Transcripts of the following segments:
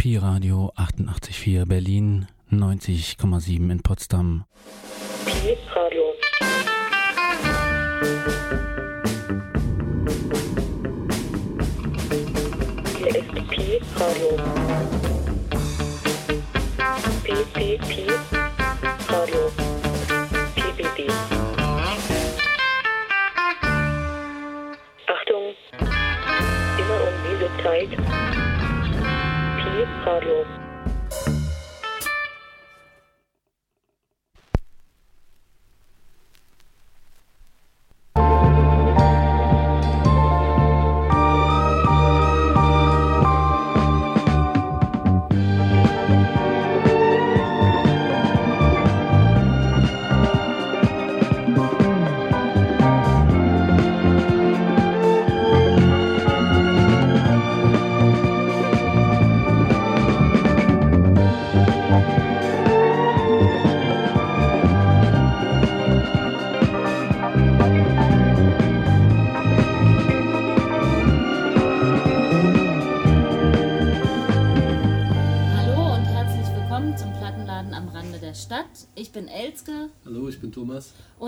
Pi Radio 88,4 Berlin, 90,7 in Potsdam. Pi Radio. Pi Radio. Pi, Pi, Pi. Radio. Achtung. Immer um diese Zeit. Pi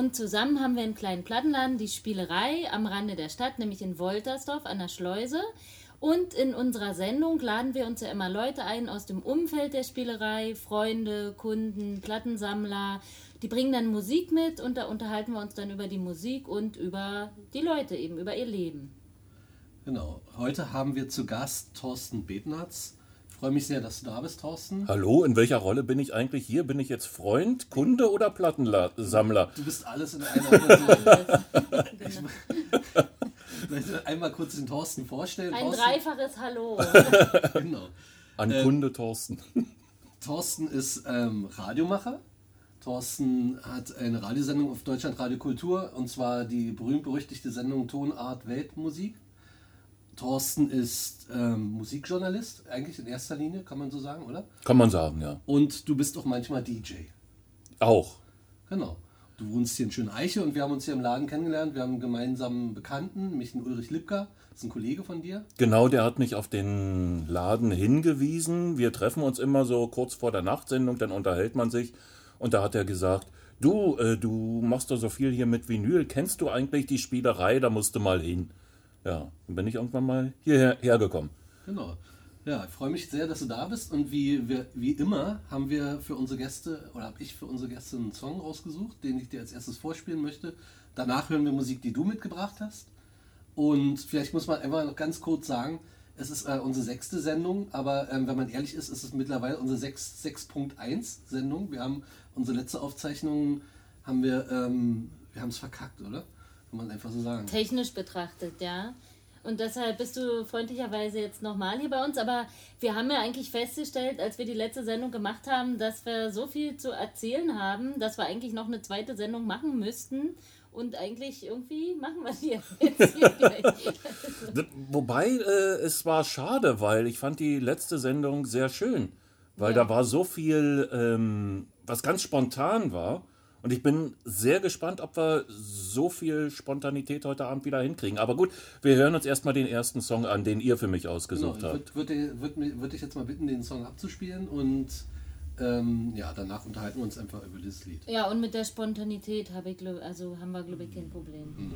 und zusammen haben wir einen kleinen Plattenladen, die Spielerei am Rande der Stadt, nämlich in Woltersdorf an der Schleuse. Und in unserer Sendung laden wir uns ja immer Leute ein aus dem Umfeld der Spielerei, Freunde, Kunden, Plattensammler. Die bringen dann Musik mit und da unterhalten wir uns dann über die Musik und über die Leute eben, über ihr Leben. Genau. Heute haben wir zu Gast Thorsten Betnatz. Ich freue mich sehr, dass du da bist, Thorsten. Hallo, in welcher Rolle bin ich eigentlich hier? Bin ich jetzt Freund, Kunde oder Plattensammler? Du bist alles in einer Person. Vielleicht einmal kurz den Thorsten vorstellen. Ein Thorsten, dreifaches Hallo. genau. An Kunde Thorsten. Thorsten ist ähm, Radiomacher. Thorsten hat eine Radiosendung auf Deutschland Radio Kultur und zwar die berühmt-berüchtigte Sendung Tonart Weltmusik. Thorsten ist ähm, Musikjournalist, eigentlich in erster Linie, kann man so sagen, oder? Kann man sagen, ja. Und du bist auch manchmal DJ. Auch. Genau. Du wohnst hier in Schöneiche und wir haben uns hier im Laden kennengelernt. Wir haben einen gemeinsamen Bekannten, mich den Ulrich Lipka, das ist ein Kollege von dir. Genau, der hat mich auf den Laden hingewiesen. Wir treffen uns immer so kurz vor der Nachtsendung, dann unterhält man sich. Und da hat er gesagt, du, äh, du machst doch so viel hier mit Vinyl. Kennst du eigentlich die Spielerei? Da musst du mal hin. Ja, dann bin ich irgendwann mal hierher hergekommen. Genau. Ja, ich freue mich sehr, dass du da bist und wie, wir, wie immer haben wir für unsere Gäste oder habe ich für unsere Gäste einen Song rausgesucht, den ich dir als erstes vorspielen möchte. Danach hören wir Musik, die du mitgebracht hast. Und vielleicht muss man einfach noch ganz kurz sagen, es ist äh, unsere sechste Sendung, aber ähm, wenn man ehrlich ist, ist es mittlerweile unsere 6 6.1 Sendung. Wir haben unsere letzte Aufzeichnung, haben wir, ähm, wir haben es verkackt, oder? Kann man einfach so sagen. Technisch betrachtet, ja. Und deshalb bist du freundlicherweise jetzt nochmal hier bei uns. Aber wir haben ja eigentlich festgestellt, als wir die letzte Sendung gemacht haben, dass wir so viel zu erzählen haben, dass wir eigentlich noch eine zweite Sendung machen müssten. Und eigentlich irgendwie machen wir die jetzt hier gleich. Wobei, äh, es war schade, weil ich fand die letzte Sendung sehr schön. Weil Ja. da war so viel, ähm, was ganz spontan war. Und ich bin sehr gespannt, ob wir so viel Spontanität heute Abend wieder hinkriegen. Aber gut, wir hören uns erstmal den ersten Song an, den ihr für mich Genau, ausgesucht ich habt. würde würd, würd, würd, würd dich jetzt mal bitten, den Song abzuspielen und ähm, ja, danach unterhalten wir uns einfach über dieses Lied. Ja, und mit der Spontanität habe ich, glaub- also haben wir, glaube ich, kein Problem. Pi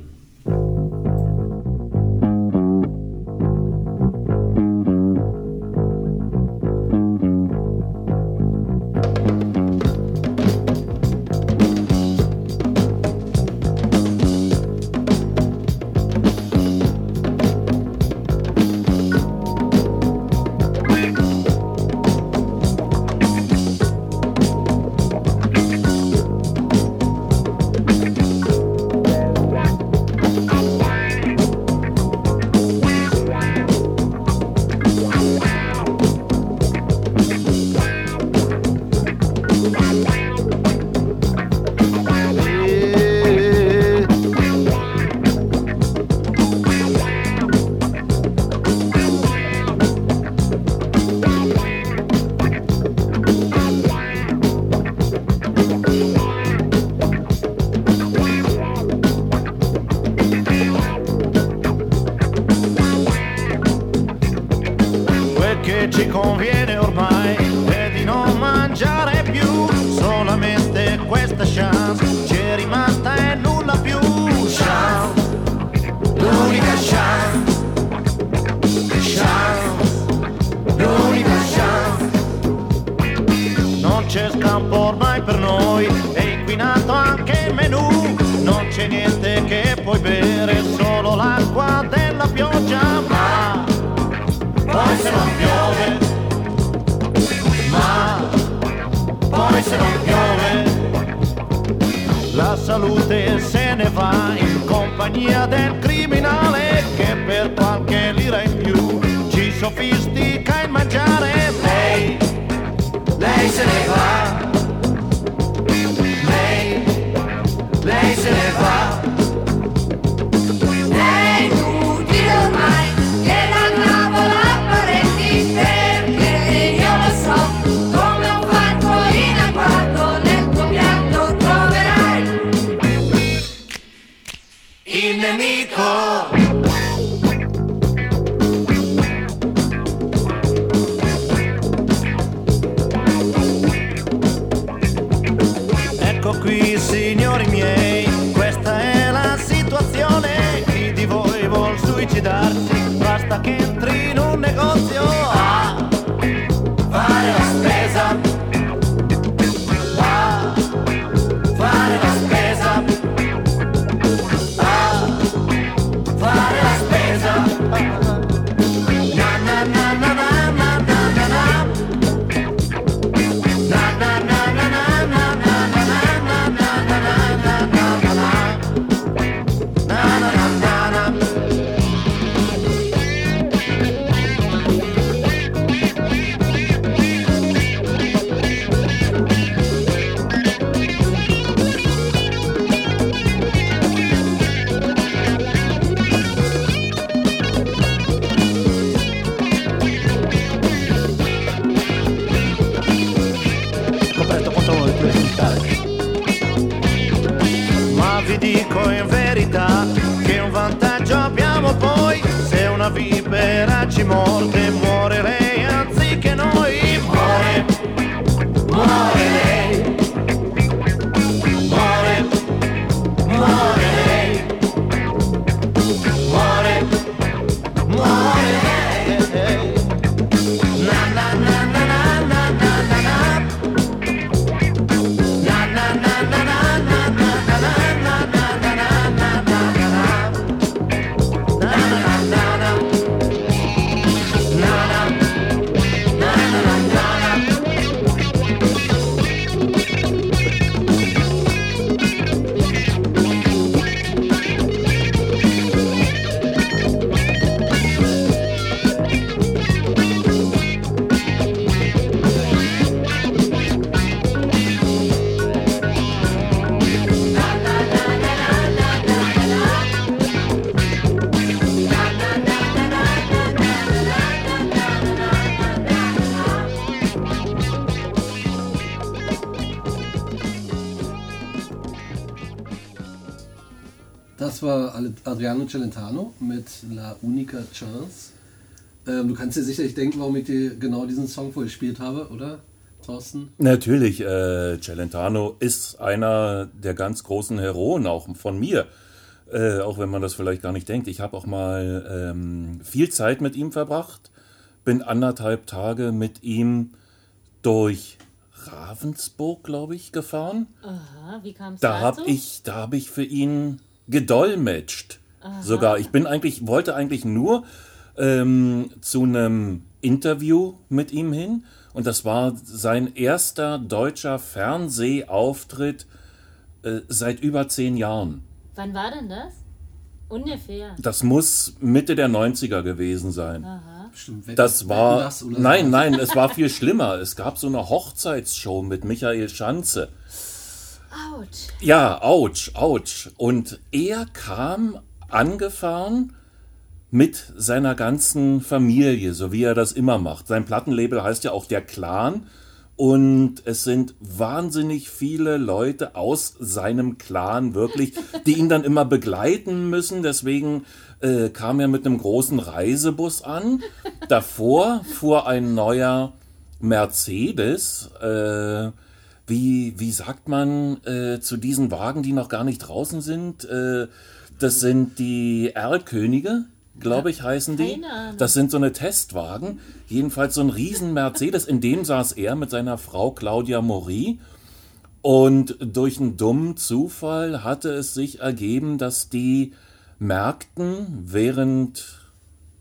compagnia del criminale che per qualche lira in più ci sofistica viperaci morte muore Adriano Celentano mit La Unica Chance. Ähm, du kannst dir sicherlich denken, warum ich dir genau diesen Song vorgespielt habe, oder, Thorsten? Natürlich, äh, Celentano ist einer der ganz großen Heroen auch von mir. Äh, auch wenn man das vielleicht gar nicht denkt. Ich habe auch mal ähm, viel Zeit mit ihm verbracht, bin anderthalb Tage mit ihm durch Ravensburg, glaube ich, gefahren. Aha, wie kam es Da dazu? habe ich, da habe ich für ihn gedolmetscht. Sogar. Ich bin eigentlich, wollte eigentlich nur ähm, zu einem Interview mit ihm hin. Und das war sein erster deutscher Fernsehauftritt äh, seit über zehn Jahren. Wann war denn das? Ungefähr. Das muss Mitte der 90er gewesen sein. Bestimmt Wetten- Das war. Das Nein, nein, es war viel schlimmer. Es gab so eine Hochzeitsshow mit Michael Schanze. Autsch. Ja, ouch, ouch. Und er kam angefahren mit seiner ganzen Familie, so wie er das immer macht. Sein Plattenlabel heißt ja auch der Clan. Und es sind wahnsinnig viele Leute aus seinem Clan wirklich, die ihn dann immer begleiten müssen. Deswegen äh, kam er mit einem großen Reisebus an. Davor fuhr ein neuer Mercedes. Äh, wie, wie sagt man äh, zu diesen Wagen, die noch gar nicht draußen sind? Äh, das sind die Erlkönige, glaube ich, heißen die. Das sind so eine Testwagen. Jedenfalls so ein riesen Mercedes, in dem saß er mit seiner Frau Claudia Mori. Und durch einen dummen Zufall hatte es sich ergeben, dass die merkten, während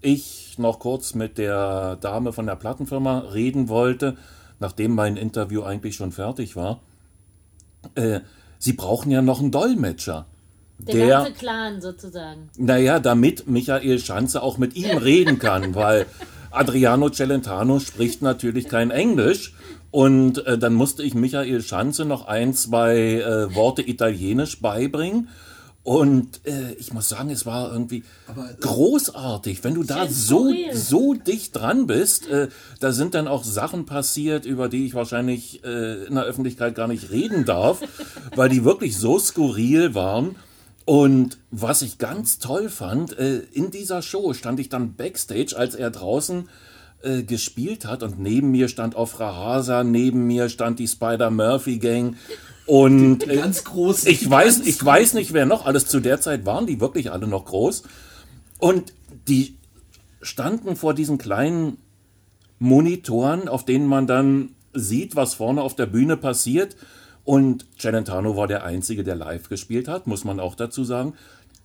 ich noch kurz mit der Dame von der Plattenfirma reden wollte, nachdem mein Interview eigentlich schon fertig war, äh, sie brauchen ja noch einen Dolmetscher. Der, ganze Clan sozusagen. Naja, damit Michael Schanze auch mit ihm reden kann, weil Adriano Celentano spricht natürlich kein Englisch. Und äh, dann musste ich Michael Schanze noch ein, zwei äh, Worte Italienisch beibringen. Und äh, ich muss sagen, es war irgendwie Aber, äh, großartig, wenn du da so, so dicht dran bist. Äh, da sind dann auch Sachen passiert, über die ich wahrscheinlich äh, in der Öffentlichkeit gar nicht reden darf, weil die wirklich so skurril waren. Und was ich ganz toll fand, äh, in dieser Show stand ich dann backstage, als er draußen äh, gespielt hat und neben mir stand Ofra Hasa, neben mir stand die Spider-Murphy-Gang und Die äh, ganz groß. ich weiß, ich weiß nicht, wer noch alles zu der Zeit waren, die wirklich alle noch groß. Und die standen vor diesen kleinen Monitoren, auf denen man dann sieht, was vorne auf der Bühne passiert. Und Celentano war der Einzige, der live gespielt hat, muss man auch dazu sagen.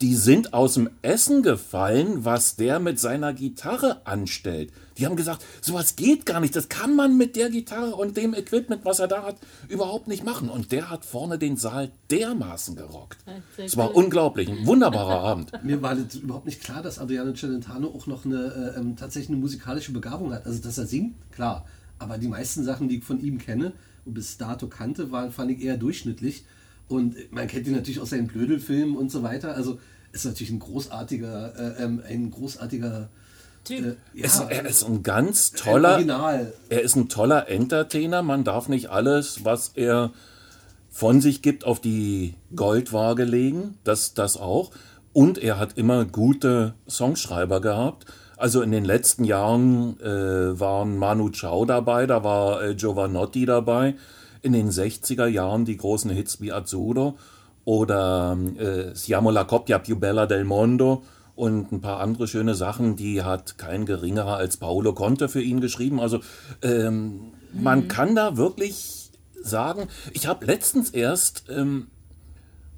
Die sind aus dem Essen gefallen, was der mit seiner Gitarre anstellt. Die haben gesagt, sowas geht gar nicht. Das kann man mit der Gitarre und dem Equipment, was er da hat, überhaupt nicht machen. Und der hat vorne den Saal dermaßen gerockt. sehr Es war cool. unglaublich, ein wunderbarer Abend. Mir war das überhaupt nicht klar, dass Adriano Celentano auch noch eine äh, ähm, tatsächlich eine musikalische Begabung hat. Also dass er singt, klar. Aber die meisten Sachen, die ich von ihm kenne und bis dato kannte, waren, fand ich eher durchschnittlich. Und man kennt ihn natürlich aus seinen Blödelfilmen und so weiter. Also ist natürlich ein großartiger, äh, ähm, ein großartiger Typ. äh, ja, Es, er ist ein ganz toller, Original. er ist ein toller Entertainer. Man darf nicht alles, was er von sich gibt, auf die Goldwaage legen. Das, das auch. Und er hat immer gute Songschreiber gehabt. Also in den letzten Jahren äh, waren Manu Chao dabei, da war äh, Giovanotti dabei. In den 60er Jahren die großen Hits wie Azzurro oder äh, Siamo la coppia più bella del mondo und ein paar andere schöne Sachen, die hat kein geringerer als Paolo Conte für ihn geschrieben. Also ähm, man kann da wirklich sagen, ich habe letztens erst ähm,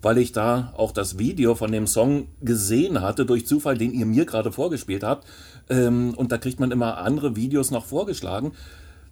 weil ich da auch das Video von dem Song gesehen hatte, durch Zufall, den ihr mir gerade vorgespielt habt. Ähm, und da kriegt man immer andere Videos noch vorgeschlagen.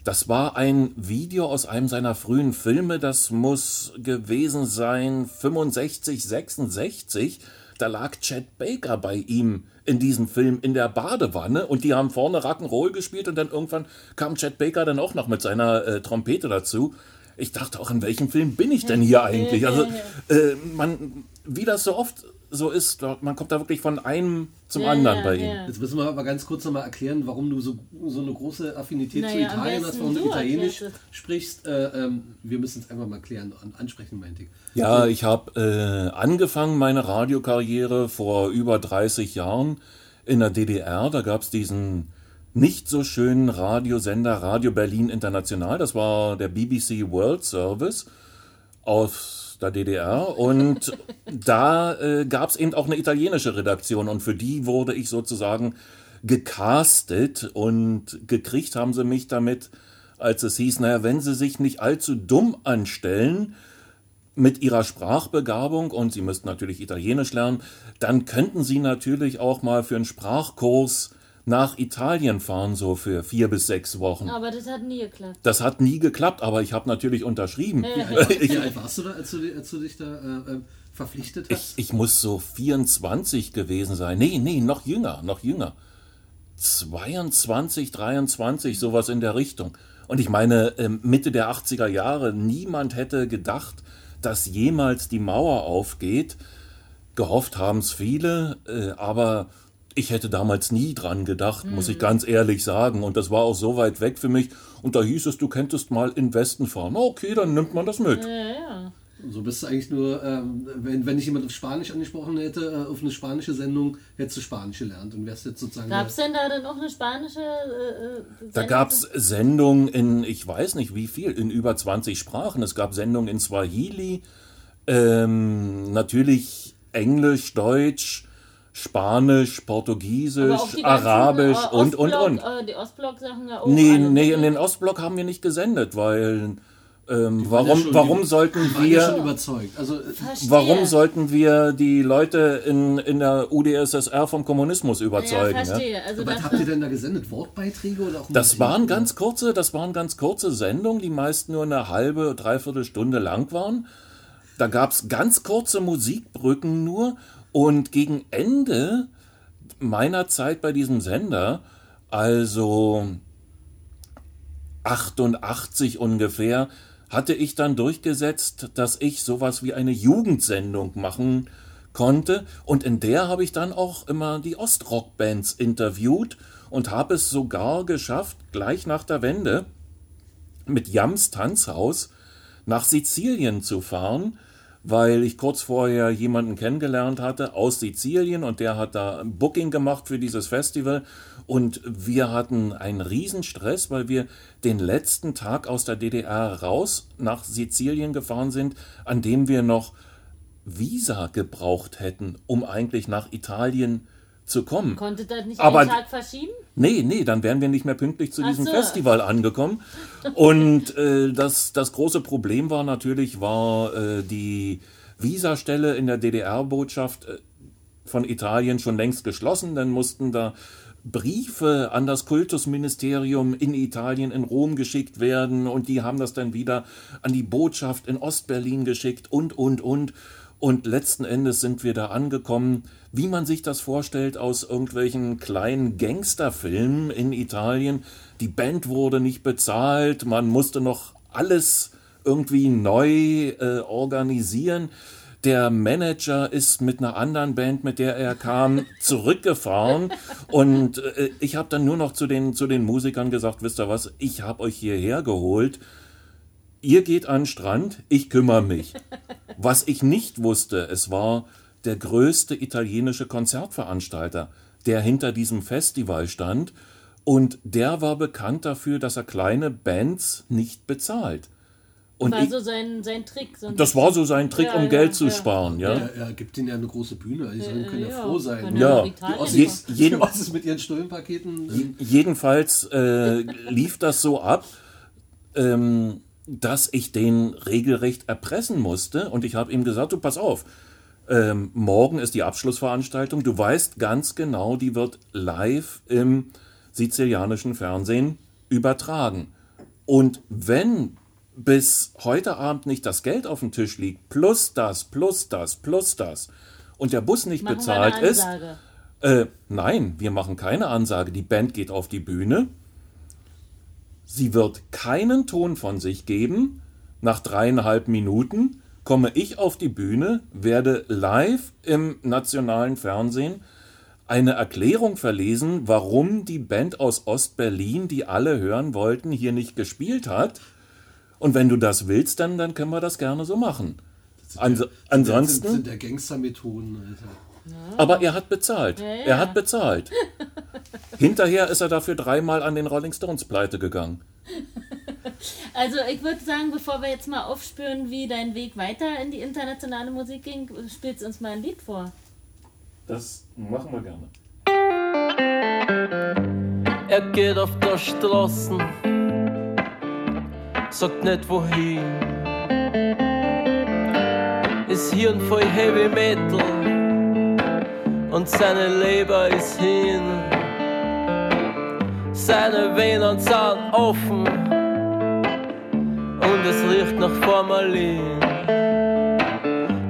Das war ein Video aus einem seiner frühen Filme, das muss gewesen sein 65, 66. Da lag Chad Baker bei ihm in diesem Film in der Badewanne und die haben vorne Rock'n'Roll gespielt und dann irgendwann kam Chad Baker dann auch noch mit seiner äh, Trompete dazu. Ich dachte auch, in welchem Film bin ich denn hier eigentlich? Also, äh, man, wie das so oft so ist, man kommt da wirklich von einem zum Ja, anderen ja, bei ihm. ja. Jetzt müssen wir aber ganz kurz nochmal erklären, warum du so, so eine große Affinität zu Naja, am Italien hast, warum du Italienisch sprichst. Äh, ähm, wir müssen es einfach mal klären und ansprechen, meinte ich. Ja, ich habe äh, angefangen meine Radiokarriere vor über 30 Jahren in der DDR. Da gab es diesen nicht so schönen Radiosender Radio Berlin International. Das war der BBC World Service aus der DDR. Und da äh, gab es eben auch eine italienische Redaktion. Und für die wurde ich sozusagen gecastet. Und gekriegt haben sie mich damit, als es hieß, naja, wenn sie sich nicht allzu dumm anstellen, mit ihrer Sprachbegabung und sie müssten natürlich Italienisch lernen, dann könnten sie natürlich auch mal für einen Sprachkurs nach Italien fahren, so für vier bis sechs Wochen. Aber das hat nie geklappt. Das hat nie geklappt, aber ich habe natürlich unterschrieben. Wie alt warst du da, als du, als du dich da äh, ähm, verpflichtet Ich, hast? ich muss so 24 gewesen sein. Nee, nee, noch jünger, noch jünger. 22, 23, sowas in der Richtung. Und ich meine, ähm, Mitte der 80er Jahre, niemand hätte gedacht, dass jemals die Mauer aufgeht. Gehofft haben es viele, äh, aber ich hätte damals nie dran gedacht, muss ich ganz ehrlich sagen. Und das war auch so weit weg für mich. Und da hieß es, du könntest mal in Westen fahren. Okay, dann nimmt man das mit. Ja, ja. So bist du eigentlich nur, ähm, wenn, wenn dich jemand auf Spanisch angesprochen hätte, äh, auf eine spanische Sendung, hättest du Spanisch gelernt und wärst jetzt sozusagen. Gab es denn da dann auch eine spanische äh, äh, Da Sendung? gab es Sendungen in, ich weiß nicht wie viel, in über 20 Sprachen. Es gab Sendungen in Swahili, ähm, natürlich Englisch, Deutsch, Spanisch, Portugiesisch, ganzen, Arabisch äh, und, und, und. Äh, die Ostblock-Sachen ja auch. Nee, nee, in den Ostblock haben wir nicht gesendet, weil ähm, ja warum, schon- warum die- sollten ja wir, überzeugt. Also, äh, warum sollten wir die Leute in, in der UdSSR vom Kommunismus Ja, überzeugen? ja? verstehe. Also was das habt ihr denn da gesendet? Wortbeiträge oder auch Das waren ganz kurze, das waren ganz kurze Sendungen, die meist nur eine halbe, dreiviertel Stunde lang waren. Da gab es ganz kurze Musikbrücken nur und gegen Ende meiner Zeit bei diesem Sender, also 88 ungefähr, hatte ich dann durchgesetzt, dass ich sowas wie eine Jugendsendung machen konnte. Und in der habe ich dann auch immer die Ostrock-Bands interviewt und habe es sogar geschafft, gleich nach der Wende mit Jams Tanzhaus nach Sizilien zu fahren, weil ich kurz vorher jemanden kennengelernt hatte aus Sizilien und der hat da ein Booking gemacht für dieses Festival. Und wir hatten einen Riesenstress, weil wir den letzten Tag aus der DDR raus nach Sizilien gefahren sind, an dem wir noch Visa gebraucht hätten, um eigentlich nach Italien zu kommen. Konnte das nicht Aber- einen Tag verschieben? Nee, nee, dann wären wir nicht mehr pünktlich zu Ach diesem so. Festival angekommen. Und äh, das, das große Problem war natürlich, war äh, die Visastelle in der DDR-Botschaft äh, von Italien schon längst geschlossen. Dann mussten da Briefe an das Kultusministerium in Italien in Rom geschickt werden und die haben das dann wieder an die Botschaft in Ostberlin geschickt und, und, und. Und letzten Endes sind wir da angekommen, wie man sich das vorstellt aus irgendwelchen kleinen Gangsterfilmen in Italien. Die Band wurde nicht bezahlt, man musste noch alles irgendwie neu äh, organisieren. Der Manager ist mit einer anderen Band, mit der er kam, zurückgefahren. Und äh, ich habe dann nur noch zu den, zu den Musikern gesagt, wisst ihr was, ich habe euch hierher geholt. Ihr geht an den Strand, ich kümmere mich. Was ich nicht wusste, es war der größte italienische Konzertveranstalter, der hinter diesem Festival stand. Und der war bekannt dafür, dass er kleine Bands nicht bezahlt. Und War ich, so sein, sein Trick. So das war so sein Trick, Ja, um ja, Geld zu ja. sparen, ja. Er, er gibt ihnen ja eine große Bühne. Die sollen- können ja, ja, froh sein. kann Ja. Die Ossis, Je- jeden- die Ossis mit ihren Stullenpaketen. Jedenfalls äh, lief das so ab, ähm, dass ich den regelrecht erpressen musste. Und ich habe ihm gesagt, du pass auf, ähm, morgen ist die Abschlussveranstaltung. Du weißt ganz genau, die wird live im sizilianischen Fernsehen übertragen. Und wenn bis heute Abend nicht das Geld auf dem Tisch liegt, plus das, plus das, plus das, und der Bus nicht Machen wir bezahlt ist, äh, nein, wir machen keine Ansage. Die Band geht auf die Bühne. Sie wird keinen Ton von sich geben. Nach dreieinhalb Minuten komme ich auf die Bühne, werde live im nationalen Fernsehen eine Erklärung verlesen, warum die Band aus Ostberlin, die alle hören wollten, hier nicht gespielt hat. Und wenn du das willst, dann, dann können wir das gerne so machen. Ans Sind, ansonsten. sind der Gangstermethoden. Alter. Aber er hat bezahlt. Ja, ja. Er hat bezahlt. Hinterher ist er dafür dreimal an den Rolling Stones pleite gegangen. Also ich würde sagen, bevor wir jetzt mal aufspüren, wie dein Weg weiter in die internationale Musik ging, spielst du uns mal ein Lied vor. Das machen wir gerne. Er geht auf der Straße, sagt nicht wohin. Ist Hirn voll Heavy Metal und seine Leber ist hin. Seine Venen sind offen und es riecht nach Formalin.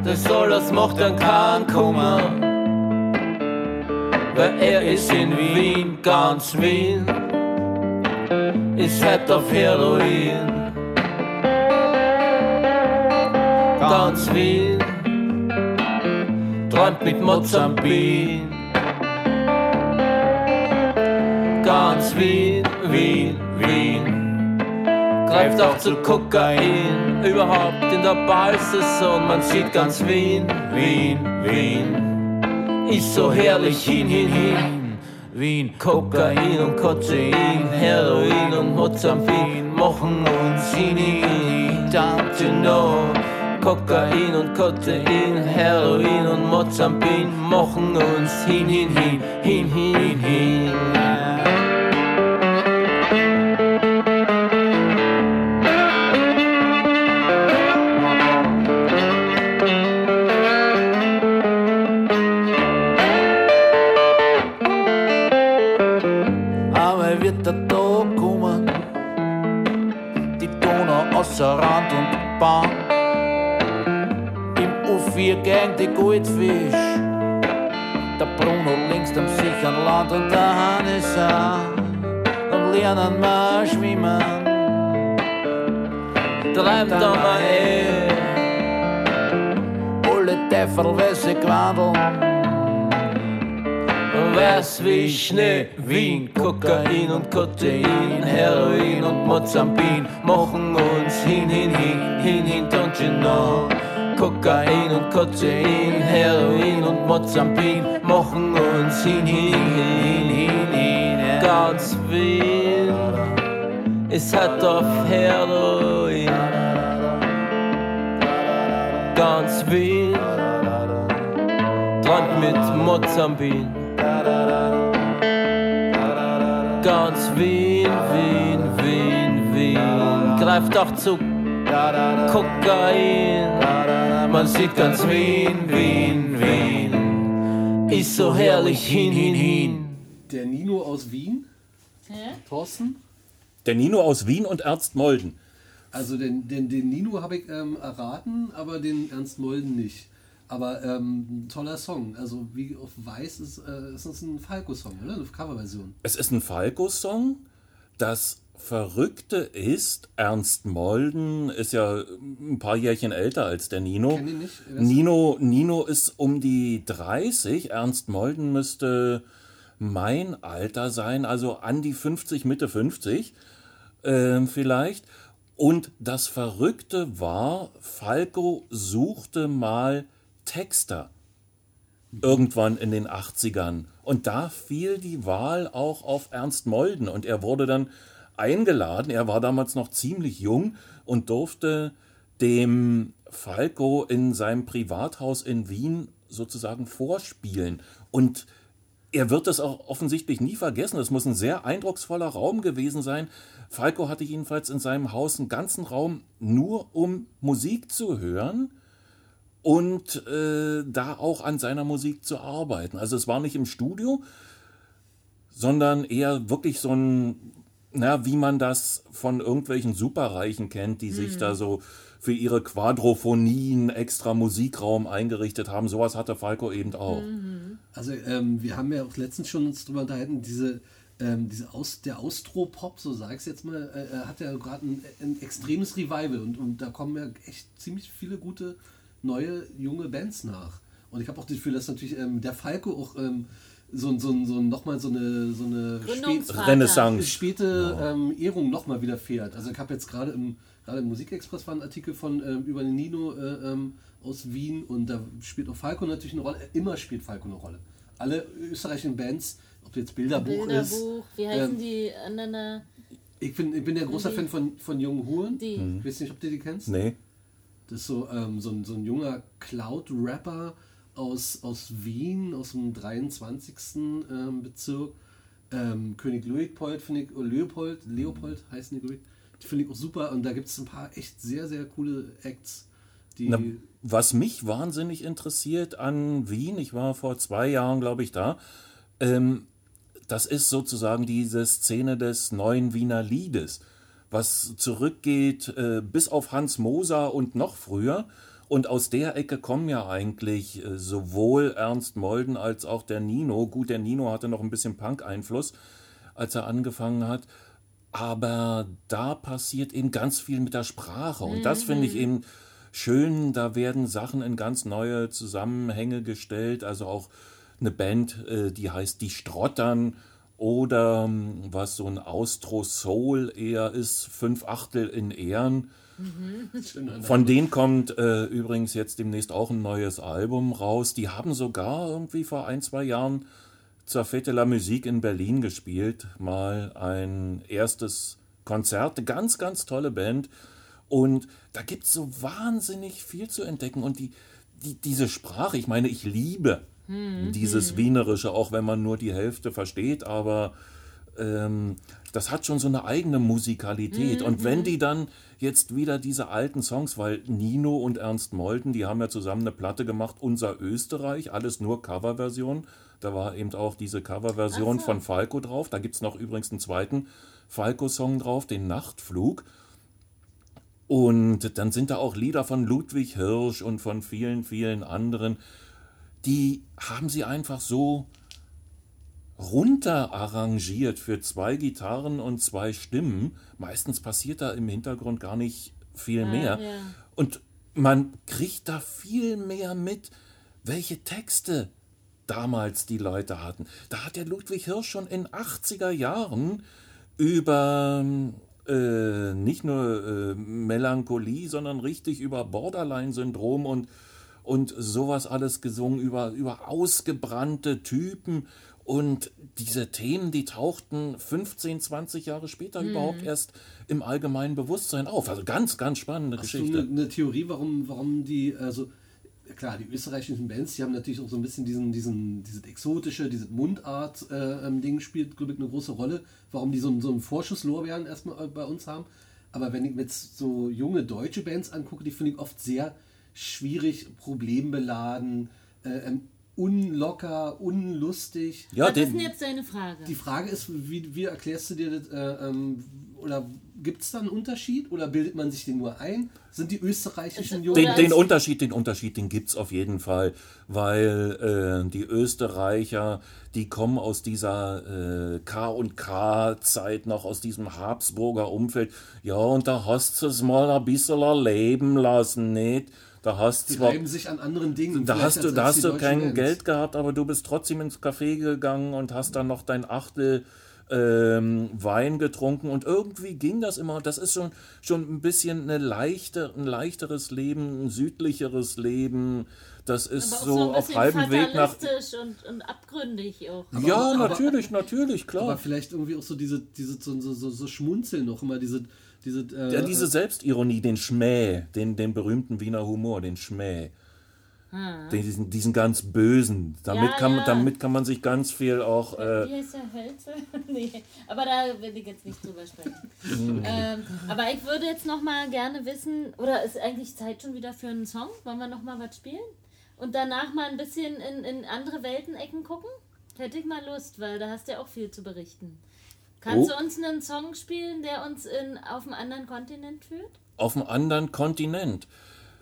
Das alles macht dann keinen Kummer weil er ist in Wien, ganz Wien, ist halt auf Heroin. Ganz Wien, träumt mit Mozambik. Ganz Wien, Wien, Wien, greift auch zu Kokain. Überhaupt in der Ballsaison, man sieht ganz Wien, Wien, Wien. Ist so herrlich hin, hin, hin. Wien, Kokain und Kokain, Heroin und Mozambin machen uns hin, hin, hin. Don't you know? Kokain und Kokain, Heroin und Mozambin machen uns hin, hin, hin, hin, hin, hin. Aber U4 gegen die Goldfisch, der Bruno links am sicheren Land und der Hannes auch. Und lernen wir schwimmen, treibt da mal eh. Alle Teufel, welche wandeln. Weiß wie Schnee, Wien, Kokain und Kokain, Heroin und Mozambin machen uns hin, hin, hin, hin, hin, don't you know? Kokain und Kokain, Heroin und Mozambin machen uns hin, hin, hin, hin, hin. Ganz Wien ist halt auf Heroin. Ganz Wien träumt mit Mozambin. Ganz Wien, Wien, Wien, Wien greift auch zu Kokain. Man sieht ganz Wien, Wien, Wien ist so herrlich hin, hin, hin. Der Nino aus Wien, Hä? Thorsten. Der Nino aus Wien und Ernst Molden. Also den, den, den Nino habe ich ähm, erraten, aber den Ernst Molden nicht. Aber ähm, ein toller Song. Also wie auf Weiß ist, äh, ist das ein Falco-Song, oder? Eine Coverversion. Es ist ein Falco-Song. Das Verrückte ist, Ernst Molden ist ja ein paar Jährchen älter als der Nino. Nicht. Nino, Nino ist um die 30. Ernst Molden müsste mein Alter sein, also an die 50, Mitte 50 ähm, vielleicht. Und das Verrückte war, Falco suchte mal Texter irgendwann in den 80ern. Und da fiel die Wahl auch auf Ernst Molden. Und er wurde dann eingeladen. Er war damals noch ziemlich jung und durfte dem Falco in seinem Privathaus in Wien sozusagen vorspielen. Und er wird das auch offensichtlich nie vergessen. Das muss ein sehr eindrucksvoller Raum gewesen sein. Falco hatte jedenfalls in seinem Haus einen ganzen Raum nur um Musik zu hören und äh, da auch an seiner Musik zu arbeiten. Also es war nicht im Studio, sondern eher wirklich so ein, na, wie man das von irgendwelchen Superreichen kennt, die sich da so für ihre Quadrophonien extra Musikraum eingerichtet haben. Sowas hatte Falco eben auch. Also ähm, wir haben ja auch letztens schon uns drüber unterhalten, diese, ähm, diese Aus, der Austropop, so sag ich es jetzt mal, äh, äh, hat ja gerade ein, ein extremes Revival und, und da kommen ja echt ziemlich viele gute neue junge Bands nach. Und ich habe auch das Gefühl, dass natürlich ähm, der Falco auch ähm, so, so, so nochmal so eine, so eine spät, Gründungsvater. Renaissance. späte ähm, Ehrung nochmal wieder fährt. Also ich habe jetzt gerade im, gerade im Musikexpress war ein Artikel von ähm, über den Nino äh, ähm, aus Wien und da spielt auch Falco natürlich eine Rolle. Immer spielt Falco eine Rolle. Alle österreichischen Bands, ob jetzt Bilderbuch, ist. Bilderbuch, wie heißen ähm, die anderen? da? Ich bin, ich bin der großer Die- Fan von, von Jungen Huren. Die. Ich weiß nicht, ob du die kennst. Nee. Das ist so, ähm, so, ein, so ein junger Cloud-Rapper aus, aus Wien, aus dem 23. Ähm, Bezirk. Ähm, König Leopold, finde ich, oder Leopold, Leopold heißen die, glaube ich. Finde ich auch super und da gibt es ein paar echt sehr, sehr coole Acts, die. Na, was mich wahnsinnig interessiert an Wien, ich war vor zwei Jahren, glaube ich, da, ähm, das ist sozusagen diese Szene des neuen Wiener Liedes, was zurückgeht äh, bis auf Hans Moser und noch früher. Und aus der Ecke kommen ja eigentlich äh, sowohl Ernst Molden als auch der Nino. Gut, der Nino hatte noch ein bisschen Punk-Einfluss, als er angefangen hat. Aber da passiert eben ganz viel mit der Sprache. Und das finde ich eben schön. Da werden Sachen in ganz neue Zusammenhänge gestellt. Also auch eine Band, äh, die heißt Die Strottern. Oder ähm, was so ein Austro-Soul eher ist, fünf Achtel in Ehren. Von denen kommt äh, übrigens jetzt demnächst auch ein neues Album raus. Die haben sogar irgendwie vor ein, zwei Jahren zur Fete la Musique in Berlin gespielt. Mal ein erstes Konzert. Eine ganz, ganz tolle Band. Und da gibt es so wahnsinnig viel zu entdecken. Und die, die, diese Sprache, ich meine, ich liebe dieses Wienerische, auch wenn man nur die Hälfte versteht, aber ähm, das hat schon so eine eigene Musikalität. Und wenn die dann jetzt wieder diese alten Songs, weil Nino und Ernst Molden, die haben ja zusammen eine Platte gemacht, Unser Österreich, alles nur Coverversion. Da war eben auch diese Coverversion so. von Falco drauf. Da gibt es noch übrigens einen zweiten Falco-Song drauf, den Nachtflug. Und dann sind da auch Lieder von Ludwig Hirsch und von vielen, vielen anderen. Die haben sie einfach so runter arrangiert für zwei Gitarren und zwei Stimmen. Meistens passiert da im Hintergrund gar nicht viel mehr. ja. Und man kriegt da viel mehr mit, welche Texte damals die Leute hatten. Da hat der Ludwig Hirsch schon in 80er Jahren über äh, nicht nur äh, Melancholie, sondern richtig über Borderline-Syndrom und, und sowas alles gesungen, über, über ausgebrannte Typen. Und diese Themen, die tauchten 15, 20 Jahre später überhaupt erst im allgemeinen Bewusstsein auf. Also ganz, ganz spannende Hast du Geschichte. eine, eine Theorie, warum, warum die, also klar, die österreichischen Bands, die haben natürlich auch so ein bisschen diesen, diesen, dieses exotische, dieses Mundart-Ding spielt, glaube ich, eine große Rolle, warum die so, einen- so einen Vorschusslorbeeren erstmal äh, bei uns haben. Aber wenn ich mir jetzt so junge deutsche Bands angucke, die finde ich oft sehr schwierig, problembeladen, äh, ähm, unlocker, unlustig. Ja, Was ist denn jetzt deine Frage? Die Frage ist, wie, wie erklärst du dir das, äh, ähm, oder gibt es da einen Unterschied oder bildet man sich den nur ein? Sind die österreichischen Es- Jungen... den, den Unterschied, den Unterschied, den gibt's auf jeden Fall, weil äh, die Österreicher, die kommen aus dieser äh, K&K-Zeit noch, aus diesem Habsburger Umfeld. Ja, und da hast du es mal ein bisschen erleben lassen, nicht? Da hast Die zwar reiben sich an anderen Dingen. da hast du, da hast du kein Bands. Geld gehabt, aber du bist trotzdem ins Café gegangen und hast dann noch dein Achtel ähm, Wein getrunken und irgendwie ging das immer. Das ist schon, schon ein bisschen eine leichte, ein leichteres Leben, ein südlicheres Leben. Das ist Aber so ein auf halbem Weg nach. und, und abgründig auch. Ja, aber- natürlich, natürlich, Aber klar. vielleicht irgendwie auch so diese, diese so, so, so, so Schmunzeln noch immer, diese, diese, äh, Ja, diese Selbstironie, den Schmäh, den, den berühmten Wiener Humor, den Schmäh. Den, diesen, diesen ganz bösen. Damit, Ja, kann, ja. damit kann man sich ganz viel auch. Äh, Wie heißt der Hölzer? nee, aber da will ich jetzt nicht drüber sprechen. ähm, aber ich würde jetzt noch mal gerne wissen, oder ist eigentlich Zeit schon wieder für einen Song? Wollen wir noch mal was spielen? Und danach mal ein bisschen in, in andere Weltenecken gucken? Hätte ich mal Lust, weil da hast du ja auch viel zu berichten. Kannst Oh. du uns einen Song spielen, der uns in, auf einen anderen Kontinent führt? auf einem anderen Kontinent.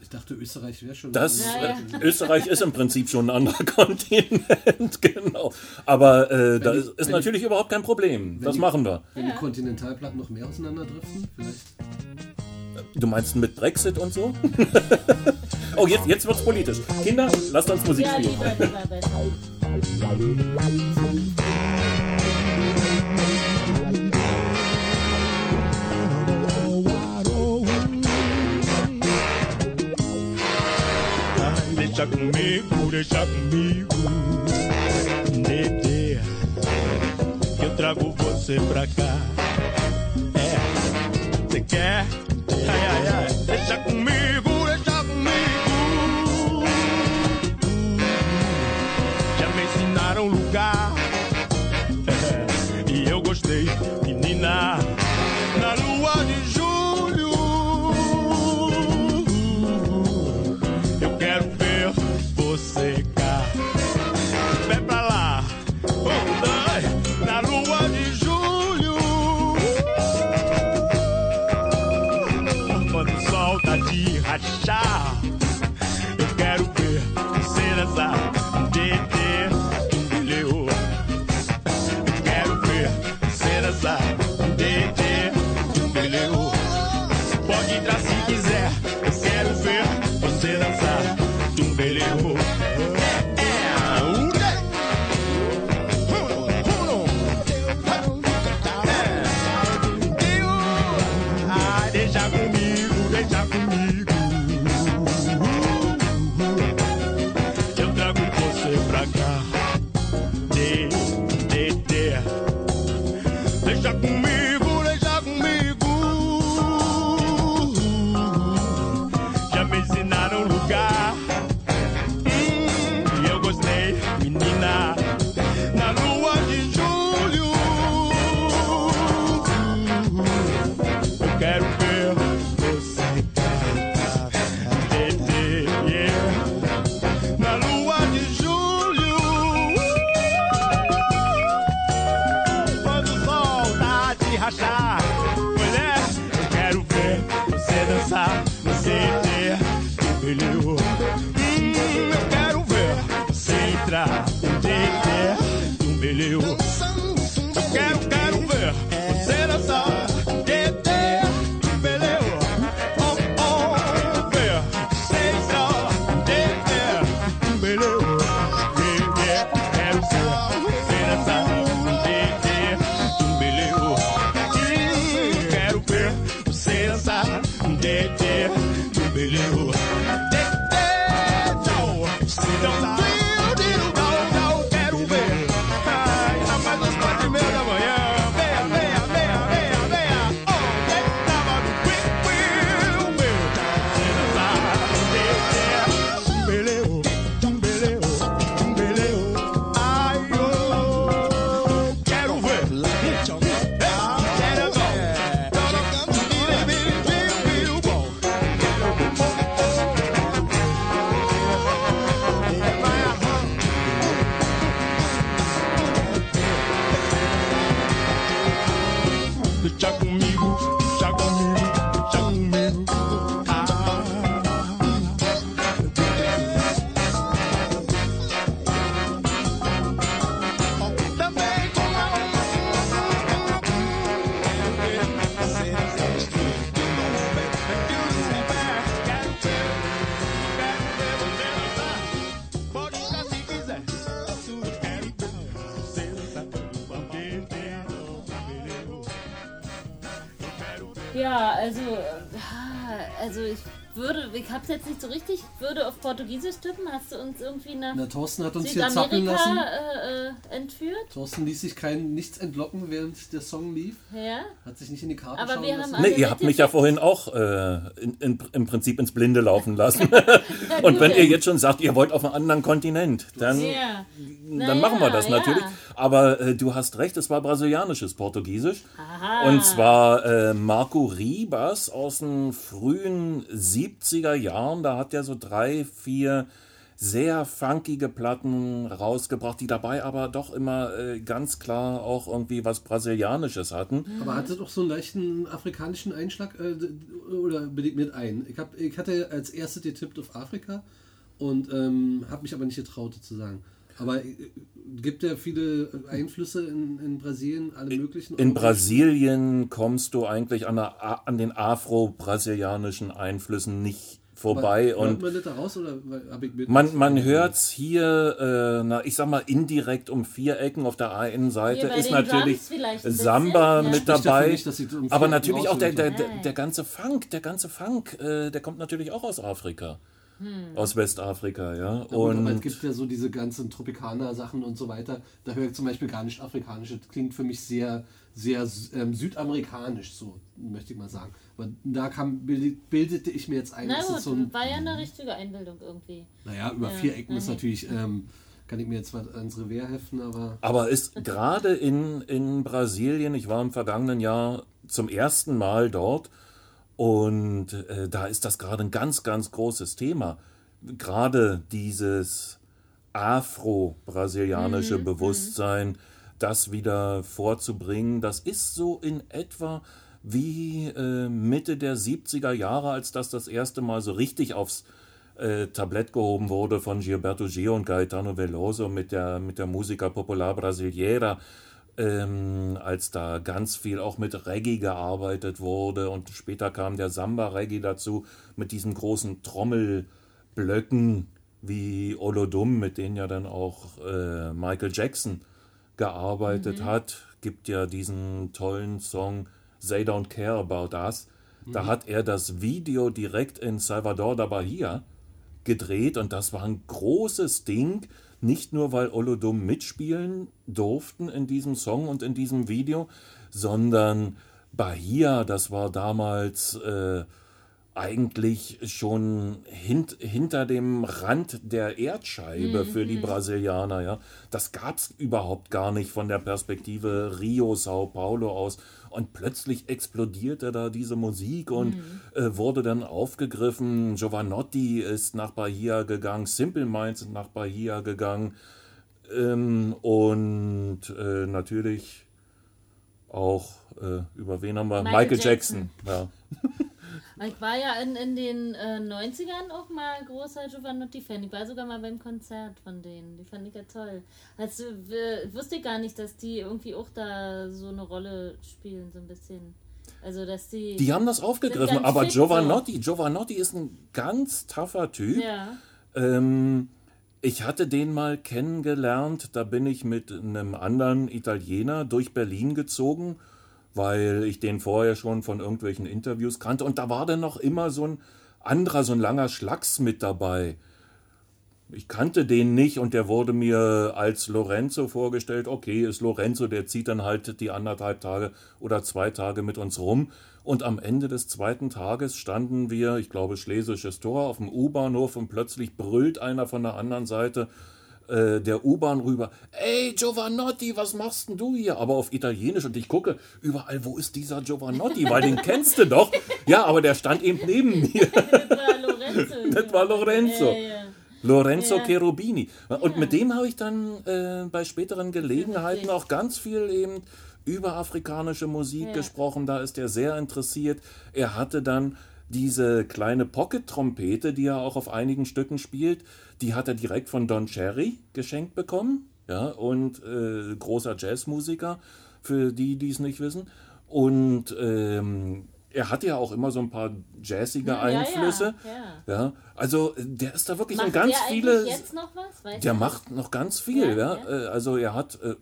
Ich dachte, Österreich wäre schon. Das, Ja, ja. Äh, Österreich ist im Prinzip schon ein anderer Kontinent, genau. Aber äh, da die- ist, ist wenn die- natürlich überhaupt kein Problem. Das die- machen wir. Wenn die Kontinentalplatten noch mehr auseinanderdriften, vielleicht. Du meinst mit Brexit und so? oh, jetzt, jetzt wird's politisch. Kinder, lasst uns Musik Ja, spielen. lieber, lieber deixa comigo, deixa comigo. Dedê, que eu trago você pra cá. É, você quer? Ai, ai, ai, deixa comigo, deixa comigo. Já me ensinaram lugar. Ich würde auf Portugiesisch tippen. Hast du uns irgendwie nach Na, Thorsten hat uns hier zappeln Südamerika lassen. äh, äh? Thorsten ließ sich kein nichts entlocken, während der Song lief. Ja. Hat sich nicht in die Karte Aber schauen wir lassen. haben Nee, ihr habt mich ja vorhin auch äh, in, in, im Prinzip ins Blinde laufen lassen. Und wenn ihr jetzt schon sagt, ihr wollt auf einen anderen Kontinent, dann, Ja. dann machen wir ja, das ja. natürlich. Aber äh, du hast recht, es war brasilianisches Portugiesisch. Aha. Und zwar äh, Marco Ribas aus den frühen 70er Jahren. Da hat er so drei, vier sehr funkige Platten rausgebracht, die dabei aber doch immer äh, ganz klar auch irgendwie was Brasilianisches hatten. Aber hatte doch so einen leichten afrikanischen Einschlag äh, oder bildet mit ein. Ich, hab, ich hatte als erstes getippt auf Afrika und ähm, habe mich aber nicht getraut zu sagen. Aber äh, gibt ja viele Einflüsse in, in Brasilien, alle möglichen. In Brasilien kommst du eigentlich an, der, an den afro-brasilianischen Einflüssen nicht vorbei. Hört Und man das da raus oder habe ich mit? man, man hört es hier, äh, na, ich sag mal, indirekt um vier Ecken. Auf der einen Seite Hier bei ist den natürlich Samba ja. mit dabei. nicht, um aber natürlich auch der, der, der, der ganze Funk, der ganze Funk, äh, der kommt natürlich auch aus Afrika. Aus Westafrika, ja. Ja, aber es Und gibt ja so diese ganzen Tropikaner-Sachen und so weiter. Da höre ich zum Beispiel gar nicht afrikanisch. Das klingt für mich sehr, sehr ähm, südamerikanisch, so möchte ich mal sagen. Aber da kam, bildet, bildete ich mir jetzt ein, Na gut, so ein. war ja eine richtige Einbildung irgendwie. Naja, über Ja, vier Ecken ist mhm. natürlich. Ähm, kann ich mir jetzt was ans Revier heften, aber. Aber ist gerade in, in Brasilien, ich war im vergangenen Jahr zum ersten Mal dort und äh, da ist das gerade ein ganz, ganz großes Thema. Gerade dieses afro-brasilianische Bewusstsein, das wieder vorzubringen, das ist so in etwa wie äh, Mitte der 70er Jahre, als das das erste Mal so richtig aufs äh, Tablett gehoben wurde von Gilberto Gil und Gaetano Veloso mit der, mit der Musica Popular Brasileira, ähm, als da ganz viel auch mit Reggae gearbeitet wurde und später kam der Samba-Reggae dazu mit diesen großen Trommelblöcken wie Olodum, mit denen ja dann auch äh, Michael Jackson gearbeitet hat, gibt ja diesen tollen Song They Don't Care About Us. Da hat er das Video direkt in Salvador da Bahia gedreht und das war ein großes Ding, nicht nur weil Olodum mitspielen durften in diesem Song und in diesem Video, sondern Bahia, das war damals äh, eigentlich schon hint, hinter dem Rand der Erdscheibe für die Brasilianer. Ja. Das gab es überhaupt gar nicht von der Perspektive Rio, Sao Paulo aus. Und plötzlich explodierte da diese Musik und äh, wurde dann aufgegriffen. Giovanotti ist nach Bahia gegangen, Simple Minds sind nach Bahia gegangen. Ähm, und äh, natürlich auch, äh, über wen haben wir? Michael Michael, Jackson. Ja. Ich war ja in, in den äh, 90ern auch mal großer Giovanotti-Fan. Ich war sogar mal beim Konzert von denen. Die fand ich ja toll. Also, äh, wusste ich gar nicht, dass die irgendwie auch da so eine Rolle spielen, so ein bisschen. Also, dass die. Die haben das aufgegriffen, aber Giovanotti, Giovanotti ist ein ganz tougher Typ. Ja. Ähm, ich hatte den mal kennengelernt, da bin ich mit einem anderen Italiener durch Berlin gezogen, weil ich den vorher schon von irgendwelchen Interviews kannte. Und da war dann noch immer so ein anderer, so ein langer Schlacks mit dabei. Ich kannte den nicht und der wurde mir als Lorenzo vorgestellt. Okay, ist Lorenzo, der zieht dann halt die anderthalb Tage oder zwei Tage mit uns rum. Und am Ende des zweiten Tages standen wir, ich glaube, Schlesisches Tor auf dem U-Bahnhof und plötzlich brüllt einer von der anderen Seite äh, der U-Bahn rüber. Ey, Giovanotti, was machst denn du hier? Aber auf Italienisch und ich gucke überall, wo ist dieser Giovanotti? Weil den kennst du doch. Ja, aber der stand eben neben mir. Das war Lorenzo. Das war Lorenzo. Ja, ja. Lorenzo Ja. Cherubini. Und mit dem habe ich dann äh, bei späteren Gelegenheiten auch ganz viel eben über afrikanische Musik gesprochen. Da ist er sehr interessiert. Er hatte dann diese kleine Pocket-Trompete, die er auch auf einigen Stücken spielt, die hat er direkt von Don Cherry geschenkt bekommen. Ja, und äh, großer Jazzmusiker, für die, die es nicht wissen. Und ähm, er hatte ja auch immer so ein paar jazzige Ja, ja, Einflüsse. ja. Ja, also äh, der ist da wirklich Macht in ganz der viele. jetzt noch was? Weißt Der macht noch ganz viel, Ja, ja. ja. Äh, Also er hat, äh,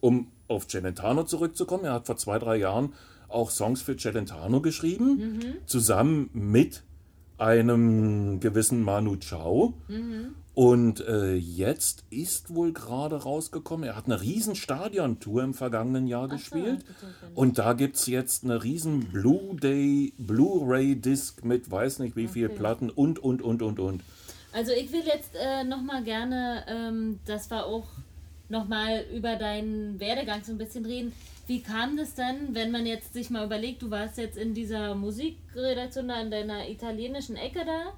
um auf Celentano zurückzukommen, er hat vor zwei, drei Jahren auch Songs für Celentano geschrieben, Mhm. zusammen mit einem gewissen Manu Chao. Mhm. Und äh, jetzt ist wohl gerade rausgekommen, er hat eine riesen Stadiontour im vergangenen Jahr gespielt. Und da gibt es jetzt eine riesen Blu-ray Blu-ray-Disc mit weiß nicht wie viel Platten und, und, und, und, und. Also ich will jetzt äh, nochmal gerne, ähm, dass wir auch nochmal über deinen Werdegang so ein bisschen reden. Wie kam das denn, wenn man jetzt sich mal überlegt, du warst jetzt in dieser Musikredaktion da in deiner italienischen Ecke da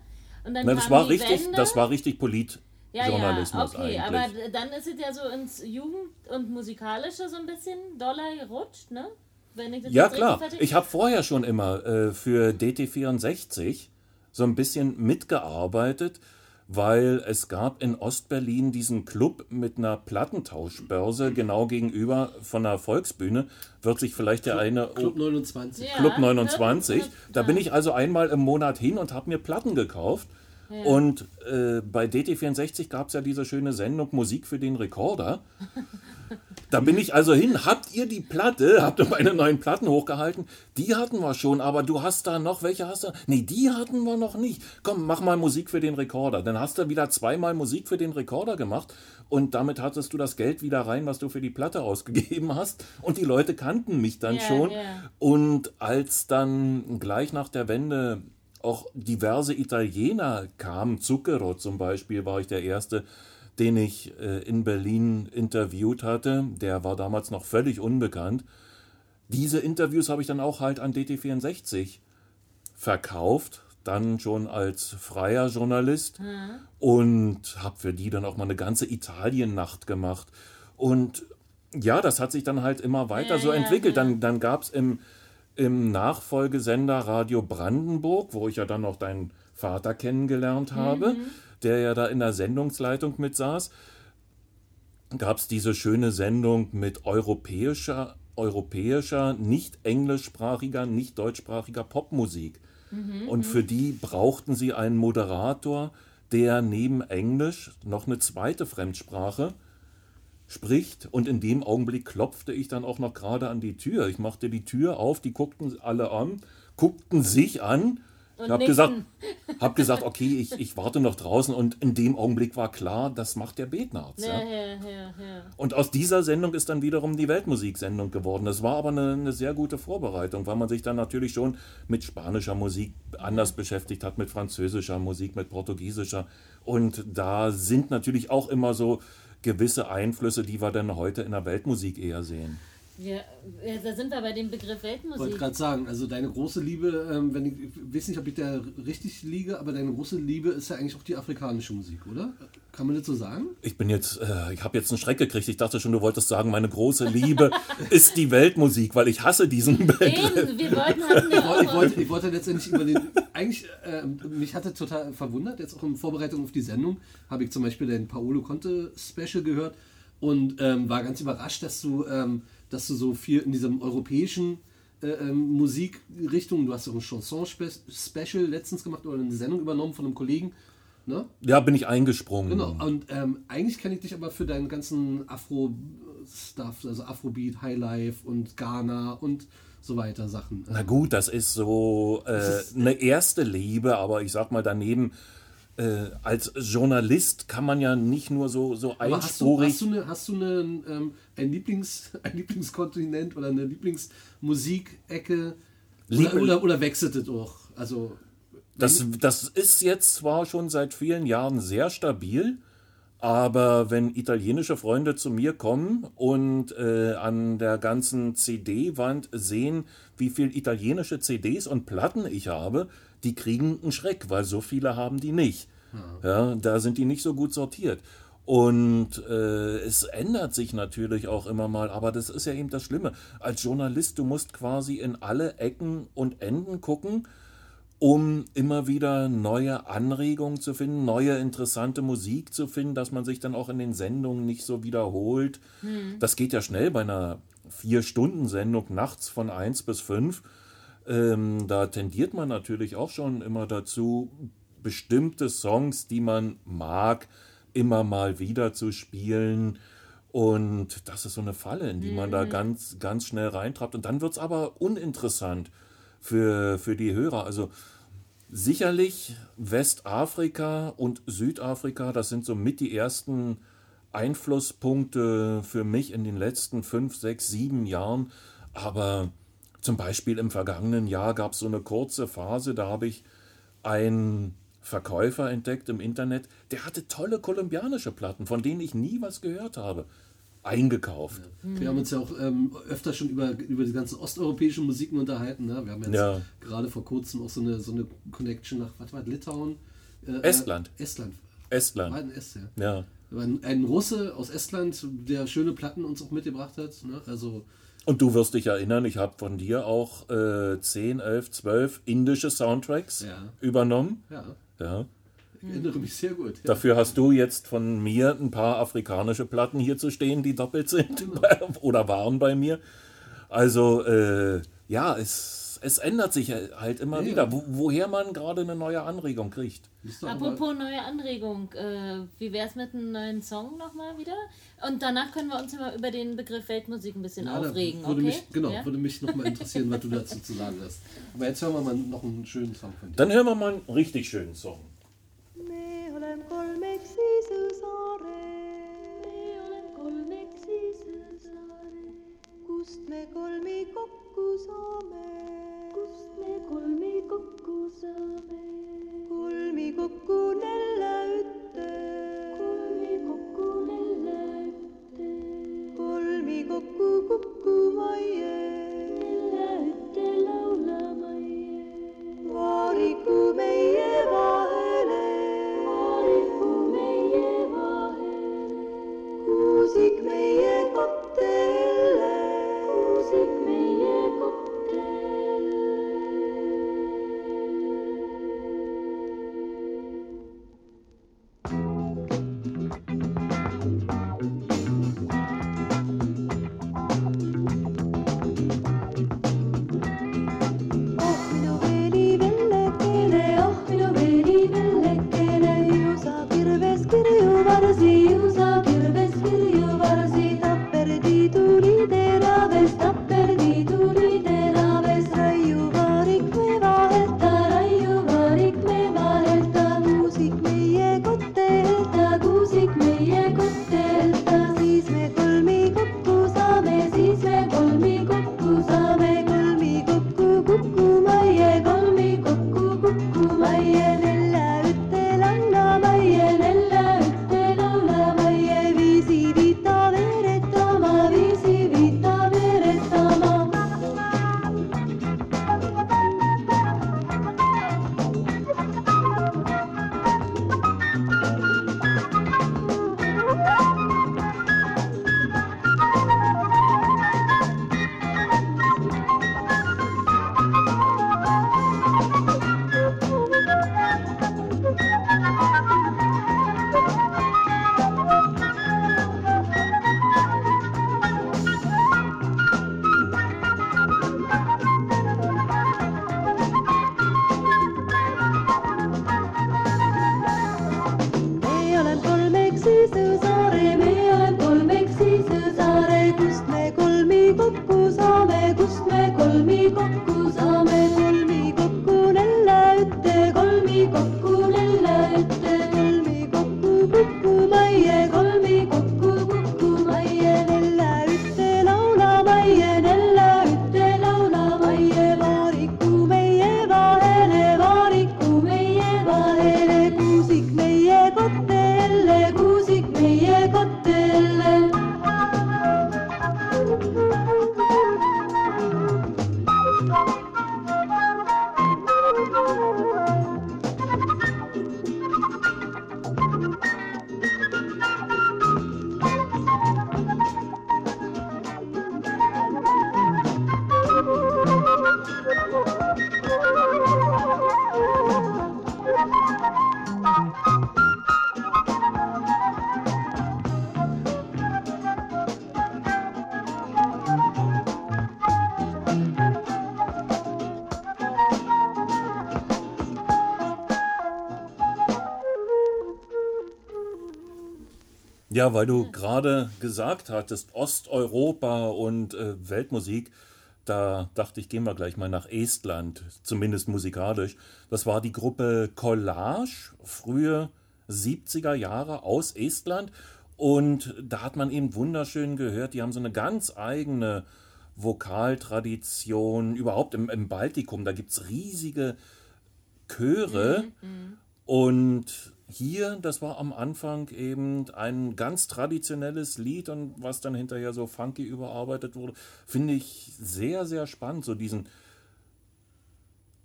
und dann Na, das war richtig, Wende. das war richtig ja, Politjournalismus ja, okay, eigentlich. aber dann ist es ja so ins Jugend- und Musikalische so ein bisschen doller gerutscht, ne? Wenn ich das Ja, klar. Ich habe vorher schon immer äh, für DT64 so ein bisschen mitgearbeitet, weil es gab in Ostberlin diesen Club mit einer Plattentauschbörse genau gegenüber von der Volksbühne. Wird sich vielleicht der eine Club 29. Ja. Club 29. ja, Da bin ich also einmal im Monat hin und habe mir Platten gekauft. Und äh, bei DT64 gab es ja diese schöne Sendung Musik für den Rekorder. Da bin ich also hin. Habt ihr die Platte? Habt ihr meine neuen Platten hochgehalten? Die hatten wir schon, aber du hast da noch, welche hast du? Nee, die hatten wir noch nicht. Komm, mach mal Musik für den Rekorder. Dann hast du wieder zweimal Musik für den Rekorder gemacht und damit hattest du das Geld wieder rein, was du für die Platte ausgegeben hast. Und die Leute kannten mich dann Ja, schon. ja. Und als dann gleich nach der Wende auch diverse Italiener kamen, Zucchero zum Beispiel, war ich der Erste, den ich äh, in Berlin interviewt hatte. Der war damals noch völlig unbekannt. Diese Interviews habe ich dann auch halt an DT64 verkauft, dann schon als freier Journalist und habe für die dann auch mal eine ganze Italiennacht gemacht. Und ja, das hat sich dann halt immer weiter Ja, so entwickelt. ja. Dann, dann gab es im, im Nachfolgesender Radio Brandenburg, wo ich ja dann noch deinen Vater kennengelernt habe, der ja da in der Sendungsleitung mit saß, gab es diese schöne Sendung mit europäischer, europäischer, nicht englischsprachiger, nicht deutschsprachiger Popmusik. Und für die brauchten sie einen Moderator, der neben Englisch noch eine zweite Fremdsprache spricht. Und in dem Augenblick klopfte ich dann auch noch gerade an die Tür. Ich machte die Tür auf, die guckten alle an, guckten sich an. Ich Und habe nickten. gesagt, hab gesagt, okay, ich, ich warte noch draußen. Und in dem Augenblick war klar, das macht der Ja. ja, ja, ja. Und aus dieser Sendung ist dann wiederum die Weltmusiksendung geworden. Das war aber eine, eine sehr gute Vorbereitung, weil man sich dann natürlich schon mit spanischer Musik anders beschäftigt hat, mit französischer Musik, mit portugiesischer. Und da sind natürlich auch immer so gewisse Einflüsse, die wir dann heute in der Weltmusik eher sehen. Wir, ja, da sind wir bei dem Begriff Ich wollte Weltmusik. gerade sagen, also deine große Liebe, ähm, wenn ich, ich weiß nicht, ob ich da richtig liege, aber deine große Liebe ist ja eigentlich auch die afrikanische Musik, oder? Kann man das so sagen? Ich bin jetzt, äh, ich habe jetzt einen Schreck gekriegt. Ich dachte schon, du wolltest sagen, meine große Liebe ist die Weltmusik, weil ich hasse diesen Begriff. Eben, wir wollten hatten Ich ja wollte, ich auch. wollte, ich wollte letztendlich über den. Eigentlich, ähm, mich hatte total verwundert, jetzt auch in Vorbereitung auf die Sendung, habe ich zum Beispiel dein Paolo Conte Special gehört und ähm, war ganz überrascht, dass du, ähm, dass du so viel in diesem europäischen äh, ähm, Musikrichtung, du hast auch ein Chanson-Special letztens gemacht oder eine Sendung übernommen von einem Kollegen. Ne? Ja, bin ich eingesprungen. Genau, und ähm, eigentlich kenne ich dich aber für deinen ganzen Afro-Stuff, also Afrobeat, Highlife und Ghana und so weiter Sachen. Na gut, das ist so äh, eine erste Liebe, aber ich sag mal daneben, äh, als Journalist kann man ja nicht nur so, so Aber hast du, einspurig. hast du, eine, hast du eine, ähm, ein, Lieblings, ein Lieblingskontinent oder eine Lieblingsmusikecke? Lieb- Oder, oder, oder wechselt es auch? Also, Das, das ist jetzt zwar schon seit vielen Jahren sehr stabil, aber wenn italienische Freunde zu mir kommen und äh, an der ganzen CD-Wand sehen, wie viel italienische CDs und Platten ich habe, die kriegen einen Schreck, weil so viele haben die nicht. Ja, da sind die nicht so gut sortiert. Und äh, es ändert sich natürlich auch immer mal, aber das ist ja eben das Schlimme. Als Journalist, du musst quasi in alle Ecken und Enden gucken, um immer wieder neue Anregungen zu finden, neue interessante Musik zu finden, dass man sich dann auch in den Sendungen nicht so wiederholt. Das geht ja schnell bei einer Vier-Stunden-Sendung nachts von 1 bis 5. Ähm, da tendiert man natürlich auch schon immer dazu, bestimmte Songs, die man mag, immer mal wieder zu spielen. Und das ist so eine Falle, in die man da ganz, ganz schnell reintrappt. Und dann wird es aber uninteressant für, für die Hörer. Also sicherlich Westafrika und Südafrika, das sind so mit die ersten Einflusspunkte für mich in den letzten fünf, sechs, sieben Jahren. Aber zum Beispiel im vergangenen Jahr gab es so eine kurze Phase, da habe ich einen Verkäufer entdeckt im Internet, der hatte tolle kolumbianische Platten, von denen ich nie was gehört habe, eingekauft. wir haben uns ja auch ähm, öfter schon über, über die ganzen osteuropäischen Musiken unterhalten. Ne? Wir haben jetzt Ja. gerade vor kurzem auch so eine, so eine Connection nach, was war Litauen? Äh, Estland. Äh, Estland. Estland. War ein Est, ja. Ja. Ein, ein Russe aus Estland, der schöne Platten uns auch mitgebracht hat. Ne? Also, Und du wirst dich erinnern, ich habe von dir auch äh, 10, 11, 12 indische Soundtracks Ja. übernommen. ja, Ja. ich erinnere mich sehr gut. Ja. Dafür hast du jetzt von mir ein paar afrikanische Platten hier zu stehen, die doppelt sind oder waren bei mir. Also äh, ja, es, es ändert sich halt immer Ja, wieder, wo, woher man gerade eine neue Anregung kriegt. Apropos neue Anregung, äh, wie wär's mit einem neuen Song nochmal wieder? Und danach können wir uns immer über den Begriff Weltmusik ein bisschen Ja, aufregen, würde okay? mich, genau, Ja? würde mich nochmal interessieren, was du dazu zu sagen hast. Aber jetzt hören wir mal noch einen schönen Song von dir. Dann hören wir mal einen richtig schönen Song. Kust me kolmi kokku saame? Kust me kolmi kokku saame? Kolmi kokku nelle ütte. Kolmi kokku nelle ütte. Kolmi kokku kukku maie. Nelle ütte laulamaie. Vaariku meie vahele. Vaariku meie vahele. Kuusik meie Ja, weil du gerade gesagt hattest, Osteuropa und äh, Weltmusik, da dachte ich, gehen wir gleich mal nach Estland, zumindest musikalisch. Das war die Gruppe Collage, frühe 70er Jahre aus Estland. Und da hat man eben wunderschön gehört, die haben so eine ganz eigene Vokaltradition, überhaupt im, im Baltikum, da gibt es riesige Chöre. Und hier, das war am Anfang eben ein ganz traditionelles Lied und was dann hinterher so funky überarbeitet wurde, finde ich sehr, sehr spannend, so diesen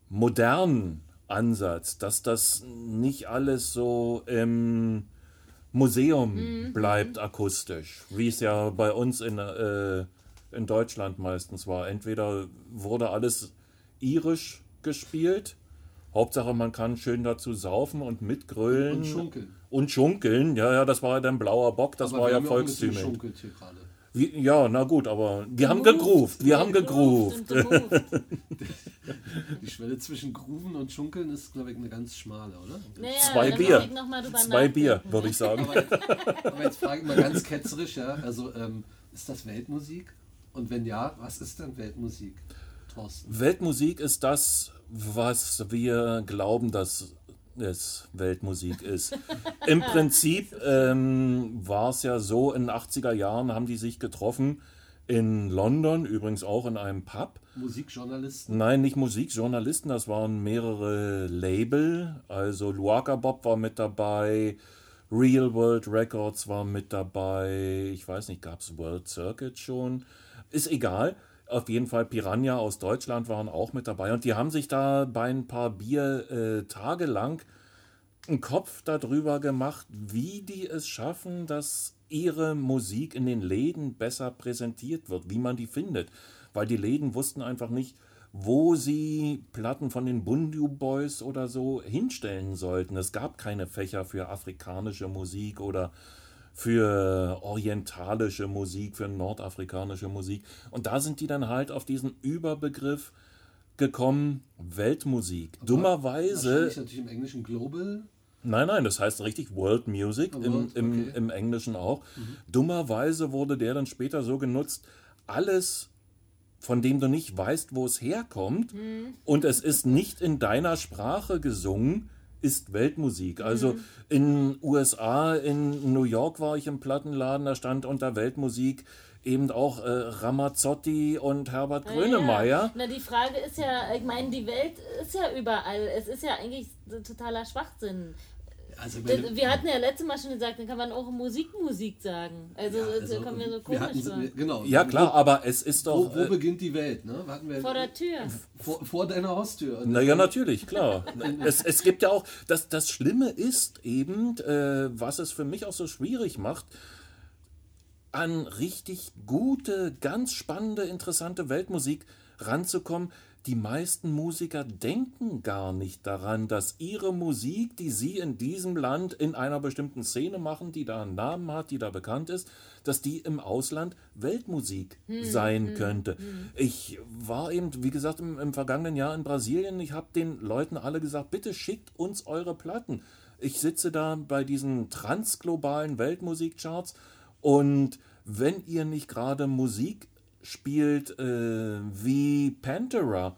modernen Ansatz, dass das nicht alles so im Museum bleibt akustisch, wie es ja bei uns in, äh, in Deutschland meistens war. Entweder wurde alles irisch gespielt, Hauptsache man kann schön dazu saufen und mitgrölen. Und schunkeln. Und schunkeln, ja, ja, das war ja dann blauer Bock, das Aber war wir ja. Wie- Ja, na gut, aber wir haben gegroovt, wir haben gegroovt. Die Schwelle zwischen Grooven und Schunkeln ist, glaube ich, eine ganz schmale, oder? Naja, Zwei Bier. Zwei Bier, würde ich sagen. Aber jetzt frage ich mal ganz ketzerisch, ja, also ähm, ist das Weltmusik? Und wenn ja, was ist denn Weltmusik, Thorsten? Weltmusik ist das, was wir glauben, dass es Weltmusik ist. Im Prinzip ähm, war es ja so, in den 80er Jahren haben die sich getroffen in London, übrigens auch in einem Pub. Musikjournalisten? Nein, nicht Musikjournalisten, das waren mehrere Label. Also Luaka Bob war mit dabei, Real World Records war mit dabei. Ich weiß nicht, gab es World Circuit schon? Ist egal. Auf jeden Fall Piranha aus Deutschland waren auch mit dabei. Und die haben sich da bei ein paar Bier äh, tagelang einen Kopf darüber gemacht, wie die es schaffen, dass ihre Musik in den Läden besser präsentiert wird, wie man die findet. Weil die Läden wussten einfach nicht, wo sie Platten von den Bundu Boys oder so hinstellen sollten. Es gab keine Fächer für afrikanische Musik oder für orientalische Musik, für nordafrikanische Musik. Und da sind die dann halt auf diesen Überbegriff gekommen, Weltmusik. Dummerweise Wahrscheinlich natürlich im Englischen Global. Nein, nein, das heißt richtig World Music, im, World, im, okay. Mhm. im Englischen auch. Dummerweise wurde der dann später so genutzt, alles, von dem du nicht weißt, wo es herkommt, und es ist nicht in deiner Sprache gesungen, ist Weltmusik. Also in USA, in New York war ich im Plattenladen, da stand unter Weltmusik eben auch äh, Ramazzotti und Herbert Grönemeyer. Ja, na, die Frage ist ja, ich meine, die Welt ist ja überall. Es ist ja eigentlich totaler Schwachsinn. Also Das- wenn, Wir hatten ja letztes Mal schon gesagt, dann kann man auch Musik Musik sagen. Also, Ja, also, kommt mir so wir komisch hatten, vor. genau. Ja klar, aber es ist Wo, doch... wo äh, beginnt die Welt? Ne? Wir, Vor der Tür. vor, vor deiner Haustür. Naja, natürlich, klar. es, es gibt ja auch, das, das Schlimme ist eben, äh, was es für mich auch so schwierig macht, an richtig gute, ganz spannende, interessante Weltmusik ranzukommen. Die meisten Musiker denken gar nicht daran, dass ihre Musik, die sie in diesem Land in einer bestimmten Szene machen, die da einen Namen hat, die da bekannt ist, dass die im Ausland Weltmusik sein könnte. Ich war eben, wie gesagt, im, im vergangenen Jahr in Brasilien. Ich habe den Leuten alle gesagt, bitte schickt uns eure Platten. Ich sitze da bei diesen transglobalen Weltmusikcharts und wenn ihr nicht gerade Musik spielt äh, wie Pantera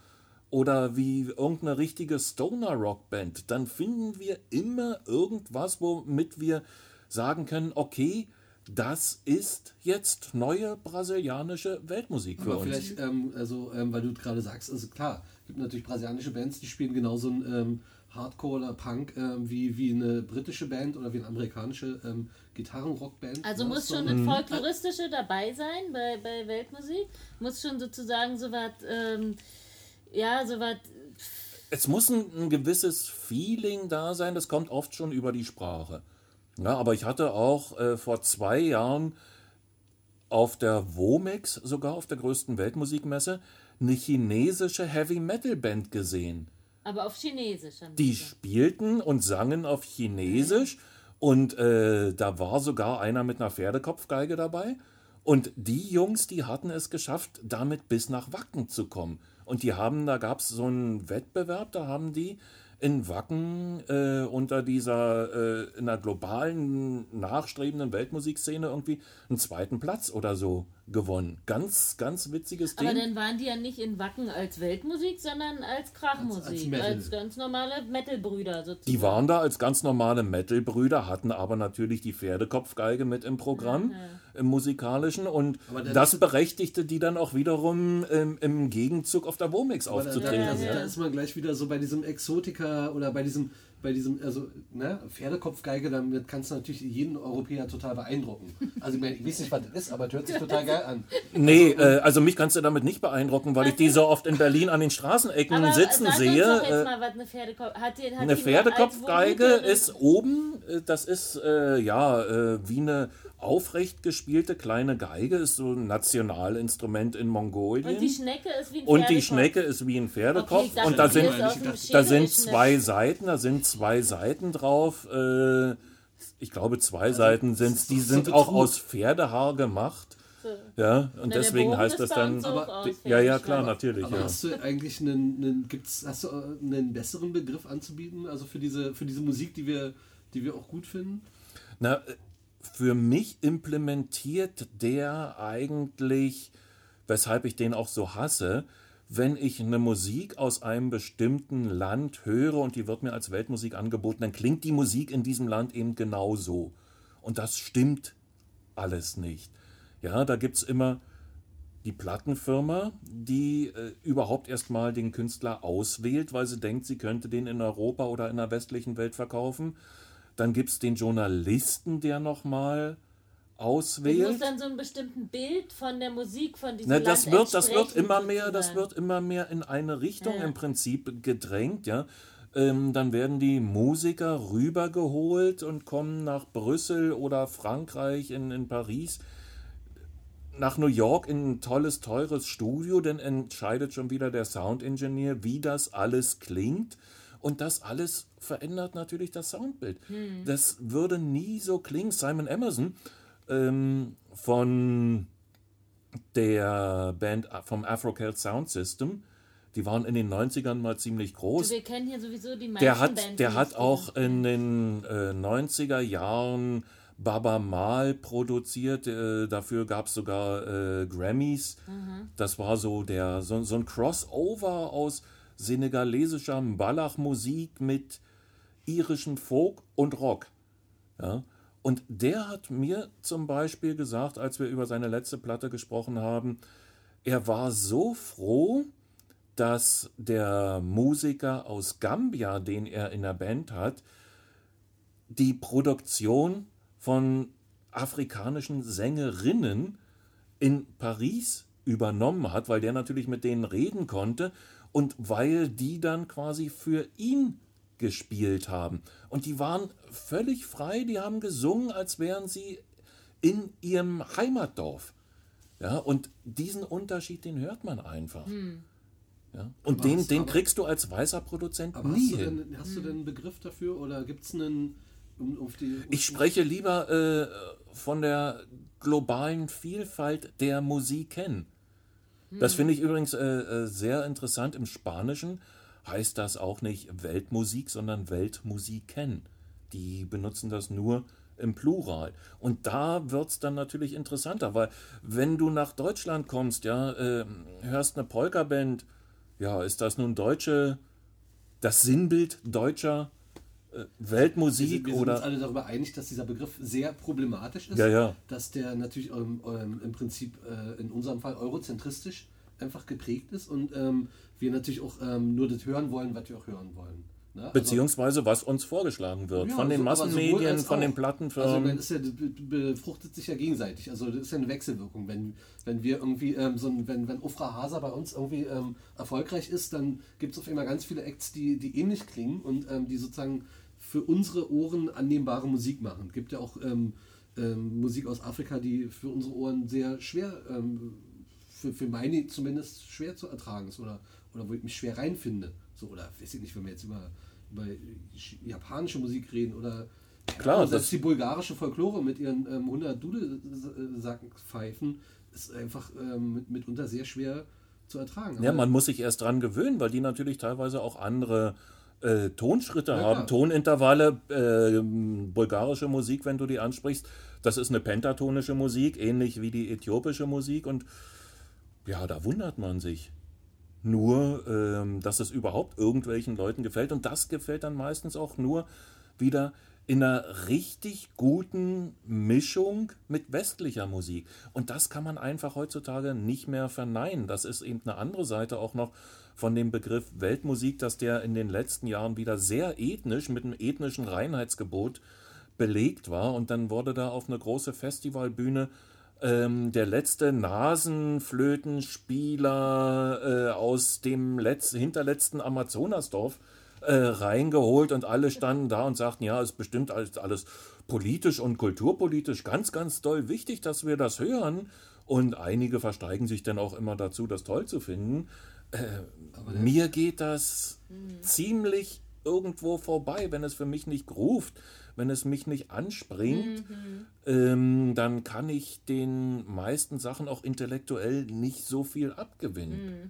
oder wie irgendeine richtige Stoner Rock Band, dann finden wir immer irgendwas, womit wir sagen können, okay, das ist jetzt neue brasilianische Weltmusik für Aber uns. vielleicht, ähm, also, ähm, weil du gerade sagst, also klar, gibt natürlich brasilianische Bands, die spielen genauso ein ähm, Hardcore oder Punk ähm, wie, wie eine britische Band oder wie eine amerikanische ähm, Gitarrenrockband. Also muss schon das Folkloristische dabei sein bei, bei Weltmusik. Muss schon sozusagen so was, ähm, ja, so was, Es muss ein, ein gewisses Feeling da sein, das kommt oft schon über die Sprache. Ja, aber ich hatte auch äh, vor zwei Jahren auf der Womex, sogar auf der größten Weltmusikmesse, eine chinesische Heavy Metal Band gesehen. aber auf Chinesisch. haben Die gesagt. spielten und sangen auf Chinesisch und äh, da war sogar einer mit einer Pferdekopfgeige dabei. Und die Jungs, die hatten es geschafft, damit bis nach Wacken zu kommen. Und die haben, da gab es so einen Wettbewerb, da haben die in Wacken äh, unter dieser äh, in einer globalen nachstrebenden Weltmusikszene irgendwie einen zweiten Platz oder so gewonnen. Ganz, ganz witziges Aber Ding. dann waren die ja nicht in Wacken als Weltmusik, sondern als Krachmusik. Als- Als, als ganz normale Metal-Brüder sozusagen. Die waren da als ganz normale Metal-Brüder, hatten aber natürlich die Pferdekopfgeige mit im Programm, im musikalischen. Und Aber das berechtigte die dann auch wiederum im, im Gegenzug auf der Womix Aber da, da, aufzutreten. da, ja. da ist man gleich wieder so bei diesem Exotika oder bei diesem, bei diesem, also, ne, Pferdekopfgeige, damit kannst du natürlich jeden Europäer total beeindrucken. Also, ich, meine, ich weiß nicht, was das ist, aber es hört sich total geil an. Nee, äh, also mich kannst du damit nicht beeinrucken, weil ich die so oft in Berlin an den Straßenecken Aber sitzen sag sehe. Uns doch jetzt Äh, mal, was eine Pferdekopf hat. Die, hat Eine die Pferdekopfgeige ist oben, äh, das ist äh, ja äh, wie eine aufrecht gespielte kleine Geige, ist so ein Nationalinstrument in Mongolien. Und die Schnecke ist wie ein Und die Pferdekopf. Schnecke ist wie ein Pferdekopf. Okay, dachte, und da sind, da sind zwei Seiten, da sind zwei Seiten drauf. Äh, ich glaube, zwei Seiten sind ist Die sind auch aus Pferdehaar gemacht. Ja, und Na, der deswegen Bogen heißt das dann. Aber Ja, ja, klar, natürlich. Aber Ja. hast du eigentlich einen, einen gibt's, hast du einen besseren Begriff anzubieten, also für diese, für diese Musik, die wir, die wir auch gut finden? Na, äh, für mich implementiert der eigentlich, weshalb ich den auch so hasse, wenn ich eine Musik aus einem bestimmten Land höre und die wird mir als Weltmusik angeboten, dann klingt die Musik in diesem Land eben genauso. Und das stimmt alles nicht. Ja, da gibt es immer die Plattenfirma, die äh, überhaupt erstmal den Künstler auswählt, weil sie denkt, sie könnte den in Europa oder in der westlichen Welt verkaufen. Dann gibt es den Journalisten, der nochmal Ich muss auswählt. dann so ein bestimmtes Bild von der Musik von diesem Na, das Land wird, das wird immer mehr, das wird immer mehr in eine Richtung Ja. im Prinzip gedrängt, ja. Ähm, dann werden die Musiker rübergeholt und kommen nach Brüssel oder Frankreich, in, in Paris, nach New York in ein tolles, teures Studio, dann entscheidet schon wieder der Soundingenieur, wie das alles klingt. Und das alles verändert natürlich das Soundbild. Das würde nie so klingen. Simon Emerson ähm, von der Band vom Afro-Celt Sound System, die waren in den 90ern mal ziemlich groß. Wir kennen hier sowieso die meisten Der hat, Bands der hat auch in den äh, 90er Jahren Baba Mal produziert. Äh, dafür gab es sogar äh, Grammys. Das war so, der, so, so ein Crossover aus senegalesischer Mbalach-Musik mit irischem Folk und Rock. Ja? Und der hat mir zum Beispiel gesagt, als wir über seine letzte Platte gesprochen haben, er war so froh, dass der Musiker aus Gambia, den er in der Band hat, die Produktion von afrikanischen Sängerinnen in Paris übernommen hat, weil der natürlich mit denen reden konnte und weil die dann quasi für ihn gespielt haben. Und die waren völlig frei, die haben gesungen, als wären sie in ihrem Heimatdorf. Ja, und diesen Unterschied, den hört man einfach. Ja? Und Aber den, den aber- kriegst du als weißer Produzent Aber nie hast, du hin. denn, hast du denn einen Begriff dafür oder gibt es einen, um, auf die... Ich spreche lieber äh, von der globalen Vielfalt der Musik kennen. Das finde ich übrigens äh, äh, sehr interessant. Im Spanischen heißt das auch nicht Weltmusik, sondern Weltmusiken. Die benutzen das nur im Plural. Und da wird es dann natürlich interessanter, weil wenn du nach Deutschland kommst, ja, äh, hörst eine Polka-Band, ja, ist das nun deutsche, das Sinnbild deutscher äh, wir Weltmusik sind, wir sind uns oder alle darüber einig, dass dieser Begriff sehr problematisch ist. Ja, ja. Dass der natürlich ähm, ähm, im Prinzip äh, in unserem Fall eurozentristisch einfach geprägt ist und ähm, wir natürlich auch ähm, nur das hören wollen, was wir auch hören wollen. Ne? Also- beziehungsweise was uns vorgeschlagen wird Ja, von den so- aber sowohl Massenmedien, von den auch. Plattenfirmen. Also ja, be- befruchtet sich ja gegenseitig. Also das ist ja eine Wechselwirkung. Wenn, wenn wir irgendwie, ähm, so ein, wenn, wenn Ufra Hasa bei uns irgendwie ähm, erfolgreich ist, dann gibt es auf einmal ganz viele Acts, die, die ähnlich klingen und ähm, die sozusagen für unsere Ohren annehmbare Musik machen. Es gibt ja auch ähm, ähm, Musik aus Afrika, die für unsere Ohren sehr schwer, ähm, für, für meine zumindest schwer zu ertragen ist oder, oder wo ich mich schwer reinfinde. So, oder weiß ich nicht, wenn wir jetzt über, über japanische Musik reden oder Klar, ja, das- die bulgarische Folklore mit ihren ähm, 100 Dudelsackpfeifen ist einfach ähm, mit, mitunter sehr schwer zu ertragen. Ja, Aber- man muss sich erst dran gewöhnen, weil die natürlich teilweise auch andere äh, Tonschritte Ja, haben, klar. Tonintervalle, äh, bulgarische Musik, wenn du die ansprichst. Das ist eine pentatonische Musik, ähnlich wie die äthiopische Musik. Und ja, da wundert man sich. Nur, ähm, dass es überhaupt irgendwelchen Leuten gefällt. Und das gefällt dann meistens auch nur wieder in einer richtig guten Mischung mit westlicher Musik. Und das kann man einfach heutzutage nicht mehr verneinen. Das ist eben eine andere Seite auch noch von dem Begriff Weltmusik, dass der in den letzten Jahren wieder sehr ethnisch mit einem ethnischen Reinheitsgebot belegt war. Und dann wurde da auf eine große Festivalbühne ähm, der letzte Nasenflötenspieler äh, aus dem letz hinterletzten Amazonasdorf äh, reingeholt und alle standen da und sagten, ja, ist bestimmt alles, alles politisch und kulturpolitisch ganz, ganz doll wichtig, dass wir das hören. Und einige versteigen sich dann auch immer dazu, das toll zu finden. Äh, mir geht das ziemlich irgendwo vorbei, wenn es für mich nicht ruft, wenn es mich nicht anspringt, ähm, dann kann ich den meisten Sachen auch intellektuell nicht so viel abgewinnen.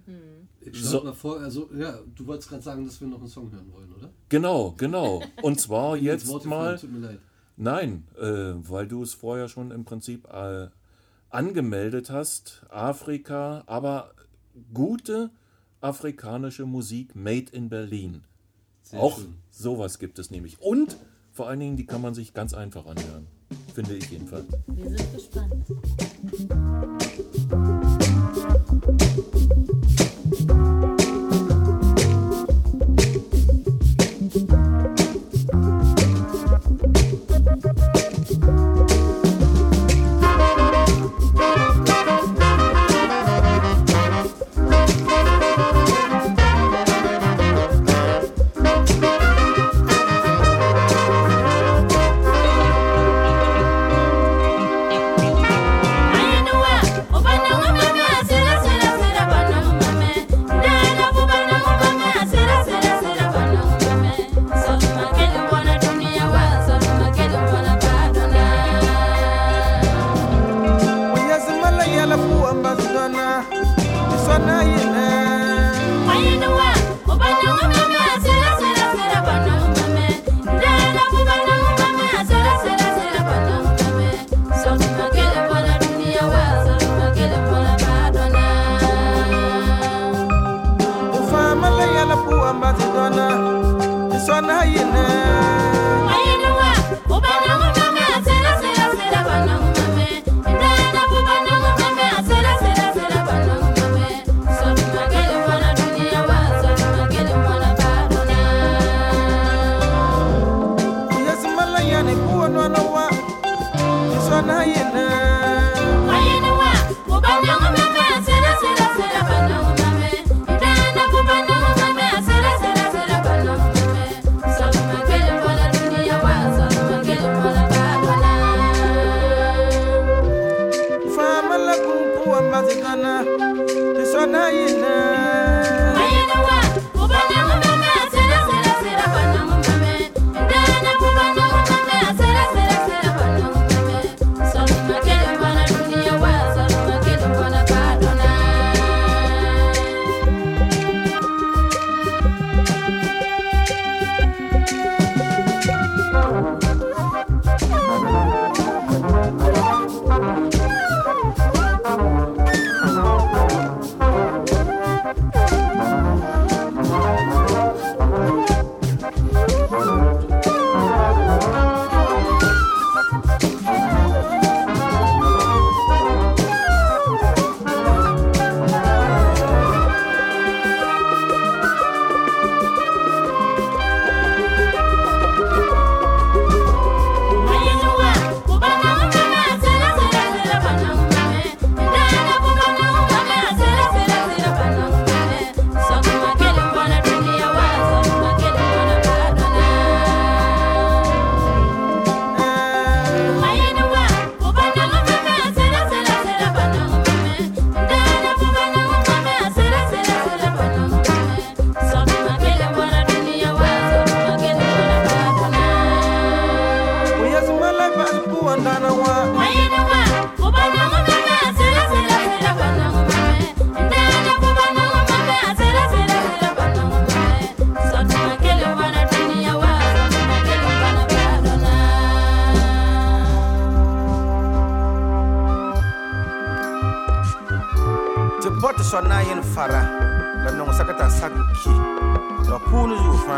Ich So. so. mal vor, also, ja, du wolltest gerade sagen, dass wir noch einen Song hören wollen, oder? Genau, genau. Und zwar jetzt mal. Tut mir leid. Nein, äh, weil du es vorher schon im Prinzip äh, angemeldet hast. Afrika, aber gute afrikanische Musik made in Berlin. Sehr Auch schön. sowas gibt es nämlich. Und vor allen Dingen, die kann man sich ganz einfach anhören. Finde ich jedenfalls. Wir sind gespannt.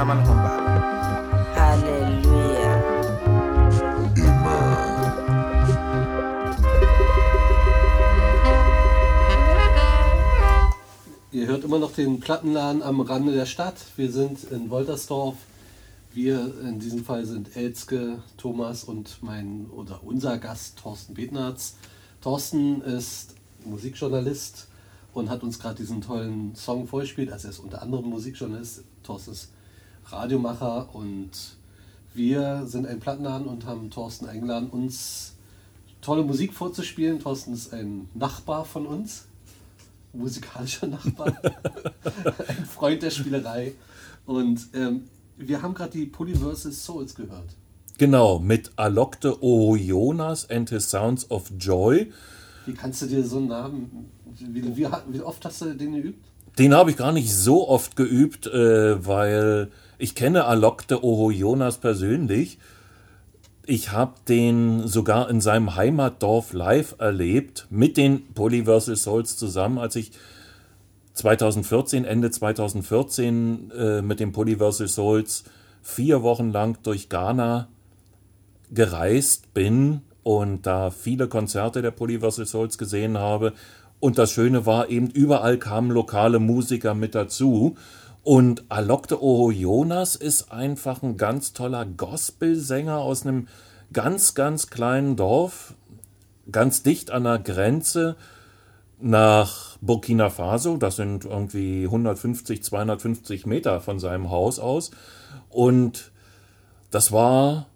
Man hɔn baa Halleluja. Ihr hört immer noch den Plattenladen am Rande der Stadt. Wir sind in Woltersdorf. Wir in diesem Fall sind Elzke, Thomas und mein oder unser Gast Thorsten Betnarz. Thorsten ist Musikjournalist und hat uns gerade diesen tollen Song vorgespielt. Also er ist unter anderem Musikjournalist. Thorsten ist Radiomacher und wir sind ein Plattenladen und haben Thorsten eingeladen, uns tolle Musik vorzuspielen. Thorsten ist ein Nachbar von uns musikalischer Nachbar, ein Freund der Spielerei. Und ähm, wir haben gerade die Polyversal Souls gehört. Genau, mit Alokte O Jonas and his Sounds of Joy. Wie kannst du dir so einen Namen, wie, wie, wie oft hast du den geübt? Den habe ich gar nicht so oft geübt, äh, weil ich kenne Alokte Oho Jonas persönlich. Ich habe den sogar in seinem Heimatdorf live erlebt, mit den Polyversal Souls zusammen, als ich 2014, Ende 2014 äh, mit den Polyversal Souls vier Wochen lang durch Ghana gereist bin und da viele Konzerte der Polyversal Souls gesehen habe. Und das Schöne war eben, überall kamen lokale Musiker mit dazu. Und Alokte Oho Jonas ist einfach ein ganz toller Gospelsänger aus einem ganz, ganz kleinen Dorf, ganz dicht an der Grenze nach Burkina Faso. Das sind irgendwie 150, 250 Meter von seinem Haus aus. Und das war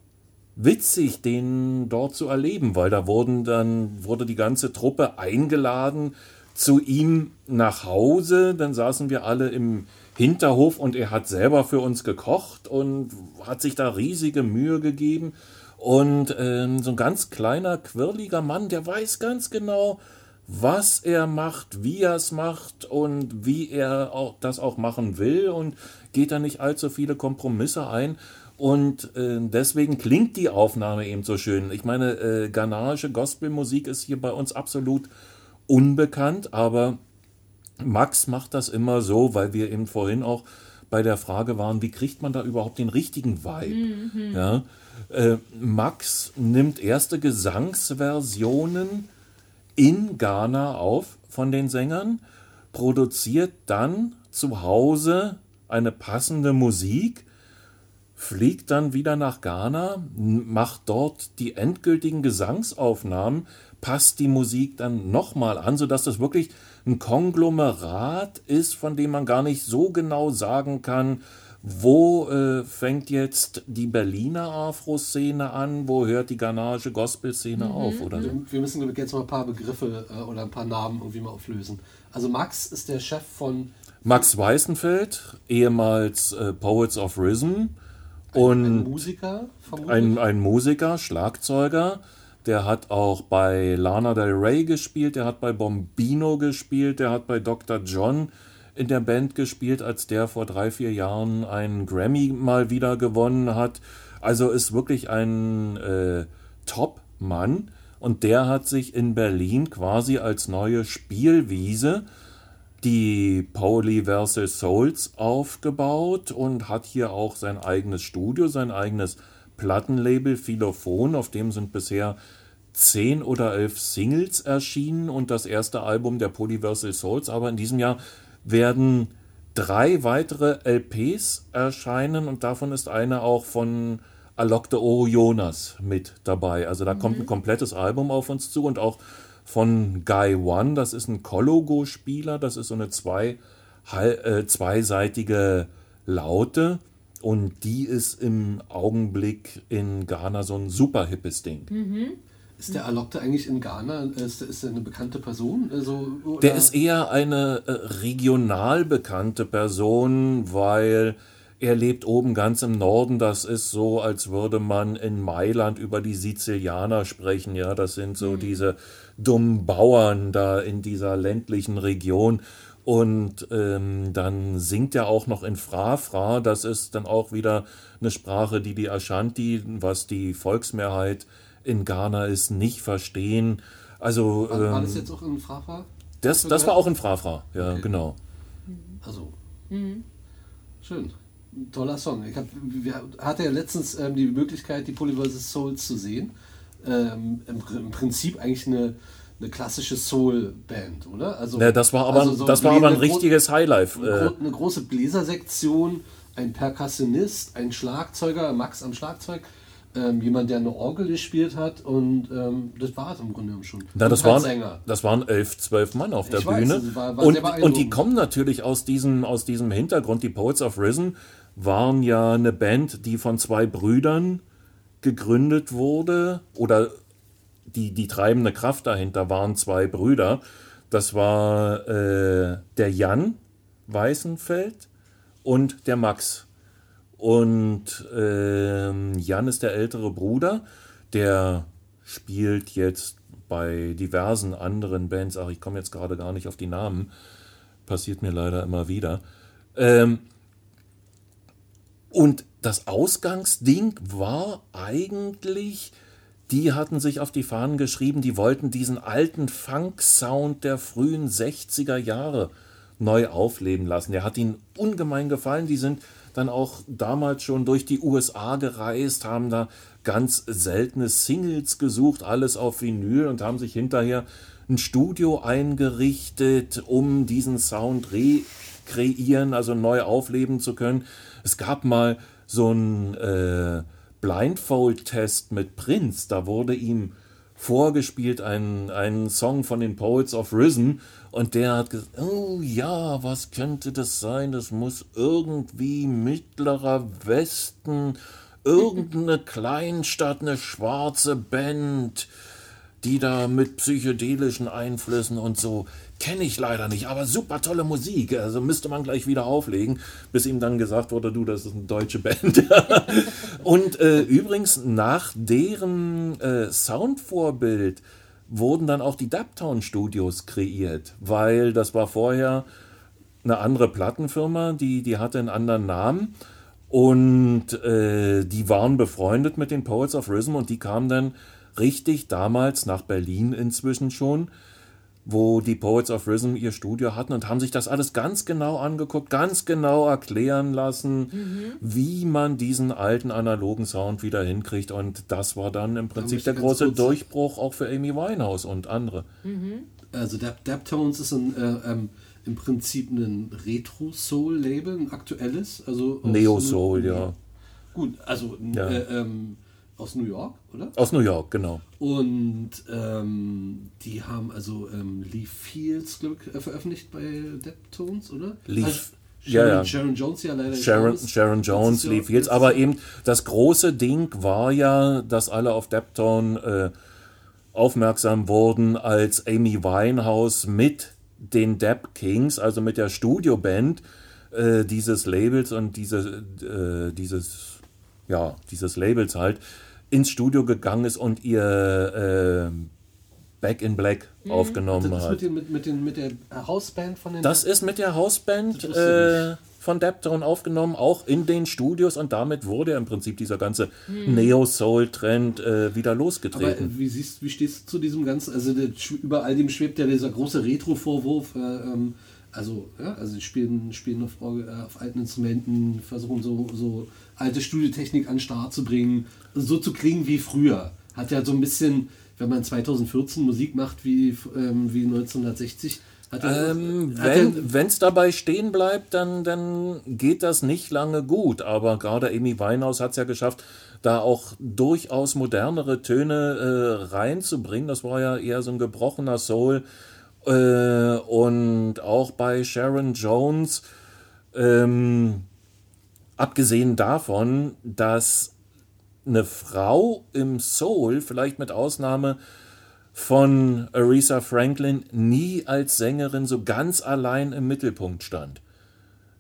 witzig, den dort zu erleben, weil da wurden dann, wurde die ganze Truppe eingeladen zu ihm nach Hause. Dann saßen wir alle im Hinterhof und er hat selber für uns gekocht und hat sich da riesige Mühe gegeben. Und ähm, so ein ganz kleiner, quirliger Mann, der weiß ganz genau, was er macht, wie er es macht und wie er auch, das auch machen will und geht da nicht allzu viele Kompromisse ein. Und äh, deswegen klingt die Aufnahme eben so schön. Ich meine, äh, ghanaische Gospelmusik ist hier bei uns absolut unbekannt, aber Max macht das immer so, weil wir eben vorhin auch bei der Frage waren, wie kriegt man da überhaupt den richtigen Vibe? Ja, äh, Max nimmt erste Gesangsversionen in Ghana auf von den Sängern, produziert dann zu Hause eine passende Musik, fliegt dann wieder nach Ghana, macht dort die endgültigen Gesangsaufnahmen, passt die Musik dann nochmal an, sodass das wirklich ein Konglomerat ist, von dem man gar nicht so genau sagen kann, wo äh, fängt jetzt die Berliner Afro-Szene an, wo hört die ghanaische Gospel-Szene auf oder so. Wir müssen ich, jetzt mal ein paar Begriffe äh, oder ein paar Namen irgendwie mal auflösen. Also Max ist der Chef von Max Weißenfeld, ehemals äh, Poets of Rhythm einem und Musiker, vermutlich. ein, ein Musiker, Schlagzeuger. Der hat auch bei Lana Del Rey gespielt, der hat bei Bombino gespielt, der hat bei Dr. John in der Band gespielt, als der vor drei, vier Jahren einen Grammy mal wieder gewonnen hat. Also ist wirklich ein äh, Top-Mann. Und der hat sich in Berlin quasi als neue Spielwiese die Polyversal Souls aufgebaut und hat hier auch sein eigenes Studio, sein eigenes Plattenlabel Philophon, auf dem sind bisher zehn oder elf Singles erschienen und das erste Album der Polyversal Souls. Aber in diesem Jahr werden drei weitere LPs erscheinen und davon ist eine auch von Alok de Oro Jonas mit dabei. Also da kommt ein komplettes Album auf uns zu und auch von Guy One, das ist ein Kologo-Spieler, das ist so eine zwei, äh, zweiseitige Laute und die ist im Augenblick in Ghana so ein super hippes Ding. Ist der Alokte eigentlich in Ghana? Ist, ist er eine bekannte Person? Also, oder? Der ist eher eine äh, regional bekannte Person, weil er lebt oben ganz im Norden. Das ist so, als würde man in Mailand über die Sizilianer sprechen. Ja, das sind so diese dummen Bauern da in dieser ländlichen Region. Und ähm, dann singt er auch noch in Fra-Fra. Das ist dann auch wieder eine Sprache, die die Ashanti, was die Volksmehrheit in Ghana ist, nicht verstehen. Also war, war ähm, das jetzt auch in Frafa? Das, das war auch in Frafra, ja, genau. Also. Schön. Ein Toller Song. Ich hab, wir hatte ja letztens ähm, die Möglichkeit, die Polyverse Souls zu sehen. Ähm, im, Im Prinzip eigentlich eine, eine klassische Soul-Band, oder? Also, Ja, das war aber, also so das war aber ein richtiges Highlife. Eine, Äh, eine große Bläsersektion, ein Perkussionist, ein Schlagzeuger, Max am Schlagzeug, ähm, jemand, der eine Orgel gespielt hat und ähm, das war es im Grunde genommen schon. Na, das, waren, Sänger. das waren elf, zwölf Mann auf der Ich weiß, Bühne. das war- war und, und die kommen natürlich aus diesem, aus diesem Hintergrund. Die Poets of Risen waren ja eine Band, die von zwei Brüdern gegründet wurde. Oder die, die treibende Kraft dahinter waren zwei Brüder. Das war äh, der Jan Weißenfeld und der Max. Und ähm, Jan ist der ältere Bruder, der spielt jetzt bei diversen anderen Bands, ach, ich komme jetzt gerade gar nicht auf die Namen, passiert mir leider immer wieder. Ähm, und das Ausgangsding war eigentlich, die hatten sich auf die Fahnen geschrieben, die wollten diesen alten Funk-Sound der frühen 60er Jahre neu aufleben lassen. Der hat ihnen ungemein gefallen. Die sind dann auch damals schon durch die USA gereist, haben da ganz seltene Singles gesucht, alles auf Vinyl und haben sich hinterher ein Studio eingerichtet, um diesen Sound rekreieren, also neu aufleben zu können. Es gab mal so einen äh, Blindfold-Test mit Prince, da wurde ihm vorgespielt ein, ein Song von den Poets of Risen und der hat gesagt, oh ja, was könnte das sein? Das muss irgendwie mittlerer Westen, irgendeine Kleinstadt, eine schwarze Band, die da mit psychedelischen Einflüssen und so. Kenne ich leider nicht, aber super tolle Musik. Also müsste man gleich wieder auflegen, bis ihm dann gesagt wurde, du, das ist eine deutsche Band. und äh, übrigens, nach deren äh, Soundvorbild wurden dann auch die Dubtown Studios kreiert, weil das war vorher eine andere Plattenfirma, die, die hatte einen anderen Namen. Und äh, die waren befreundet mit den Poets of Rhythm und die kamen dann richtig damals nach Berlin inzwischen schon, wo die Poets of Rhythm ihr Studio hatten und haben sich das alles ganz genau angeguckt, ganz genau erklären lassen, wie man diesen alten analogen Sound wieder hinkriegt. Und das war dann im Prinzip der große kurz- Durchbruch auch für Amy Winehouse und andere. Also Dab Dabtones ist ein, äh, ähm, im Prinzip ein Retro-Soul-Label, ein aktuelles. Also Neo-Soul, ja. Gut, also Ja. äh, ähm, aus New York, oder? Aus New York, genau. Und ähm, die haben also ähm, Lee Fields, glaube ich, äh, veröffentlicht bei Deptones, oder? Lee- also, ja, Sharon, ja. Sharon Jones ja leider Sharon. Sharon Jones jetzt, letztes aber eben das große Ding war ja, dass alle auf Deptone äh, aufmerksam wurden, als Amy Winehouse mit den Dap Kings, also mit der Studioband äh, dieses Labels und diese, äh, dieses, ja, dieses Labels halt ins Studio gegangen ist und ihr äh, Back in Black aufgenommen Das ist hat. mit, den, mit, mit, den, mit der Hausband von den Das ist mit der Hausband äh, von Deptone aufgenommen, auch in den Studios und damit wurde im Prinzip dieser ganze Neo-Soul-Trend äh, wieder Aber losgetreten. äh, wie, siehst, wie stehst du zu diesem Ganzen? Also der, über all dem schwebt ja dieser große Retro-Vorwurf. Äh, ähm, also, ja, also die spielen, spielen auf, äh, auf alten Instrumenten, versuchen so, so alte Studiotechnik an den Start zu bringen, so zu klingen wie früher. Hat ja so ein bisschen, wenn man 2014 Musik macht wie, ähm, wie 1960, hat ja, ähm, wenn es dabei stehen bleibt, dann, dann geht das nicht lange gut. Aber gerade Amy Winehouse hat es ja geschafft, da auch durchaus modernere Töne äh, reinzubringen. Das war ja eher so ein gebrochener Soul. Äh, und auch bei Sharon Jones, ähm, abgesehen davon, dass eine Frau im Soul, vielleicht mit Ausnahme von Aretha Franklin, nie als Sängerin so ganz allein im Mittelpunkt stand.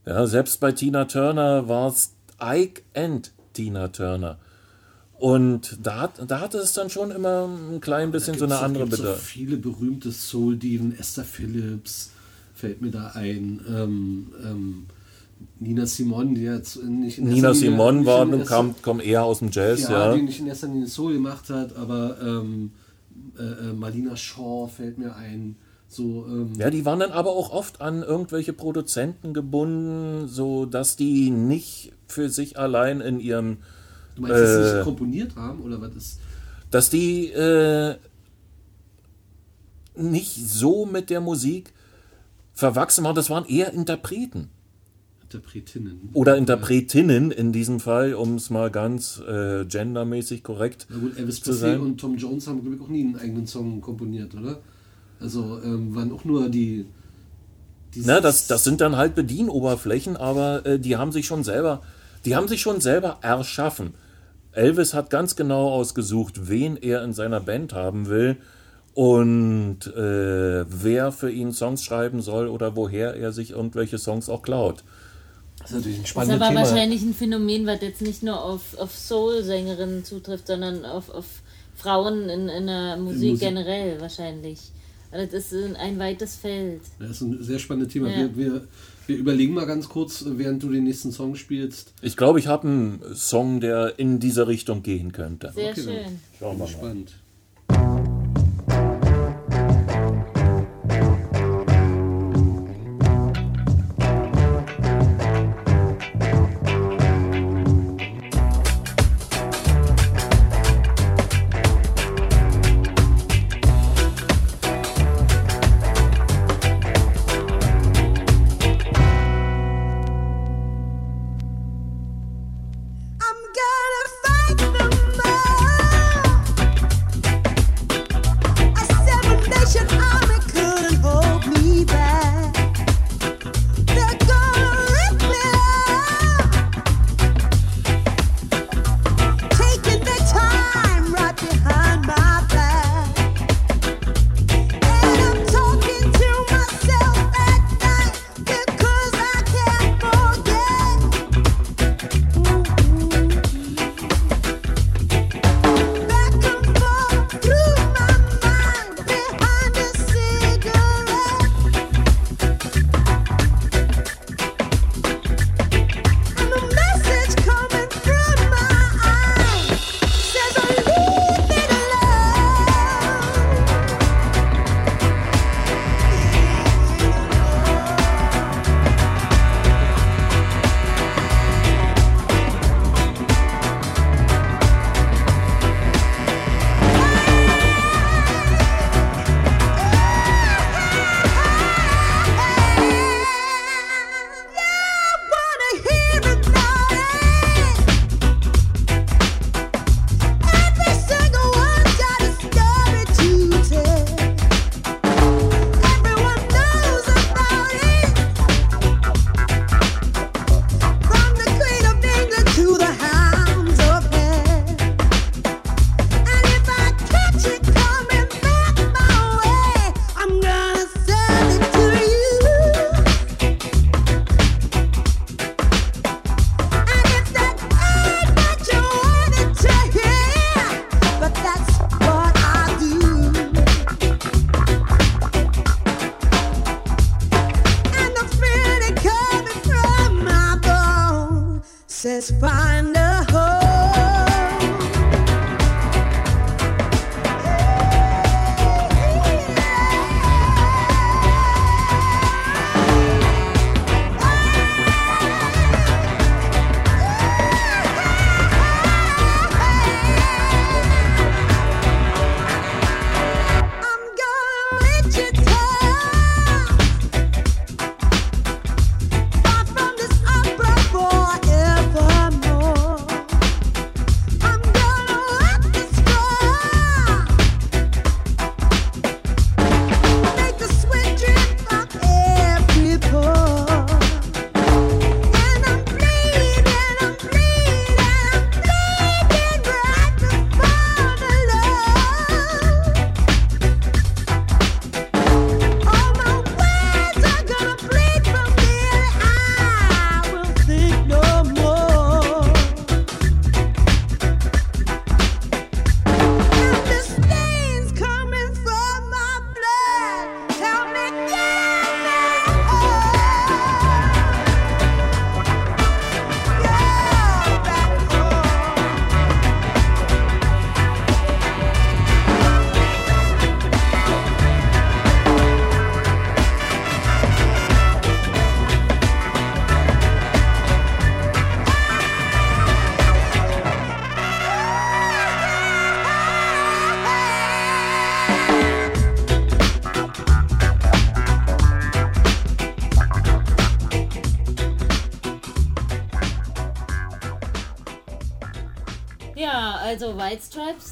Ja, selbst bei Tina Turner war es Ike and Tina Turner. Und da, hat- da hatte es dann schon immer ein klein bisschen so eine andere Bitte. auch viele berühmte Soul-Diven, Esther Phillips fällt mir da ein, ähm, ähm, Nina Simone, die jetzt nicht in Nina nicht war, erster- kam, kam eher aus dem Jazz, ja, ja. die nicht in erster Linie Soul gemacht hat, aber ähm, äh, äh, Marlina Shaw fällt mir ein. So, ähm, Ja, die waren dann aber auch oft an irgendwelche Produzenten gebunden, so dass die nicht für sich allein in ihrem, du meinst, dass sie äh, nicht komponiert haben oder was ist? dass die äh, nicht so mit der Musik verwachsen waren. Das waren eher Interpreten Interpretinnen. oder Interpretinnen in diesem Fall, um es mal ganz äh, gendermäßig korrekt Na gut, Elvis zu Presley sein. und Tom Jones haben, glaube ich, auch nie einen eigenen Song komponiert, oder? Also ähm, waren auch nur die. die Na, das, das sind dann halt Bedienoberflächen, aber äh, die haben sich schon selber, die haben sich schon selber erschaffen. Elvis hat ganz genau ausgesucht, wen er in seiner Band haben will und äh, wer für ihn Songs schreiben soll oder woher er sich irgendwelche Songs auch klaut. Das ist natürlich ein Das ist spannendes aber Thema. wahrscheinlich ein Phänomen, was jetzt nicht nur auf, auf Soul-Sängerinnen zutrifft, sondern auf, auf Frauen in, in der Musik, Musik. generell wahrscheinlich. Also Das ist ein, weites Feld. Das ist ein sehr spannendes Thema. Ja. Wir, wir, wir überlegen mal ganz kurz, während du den nächsten Song spielst. Ich glaube, ich habe einen Song, der in diese Richtung gehen könnte. Sehr Okay, schön. Schauen wir mal. Spannend.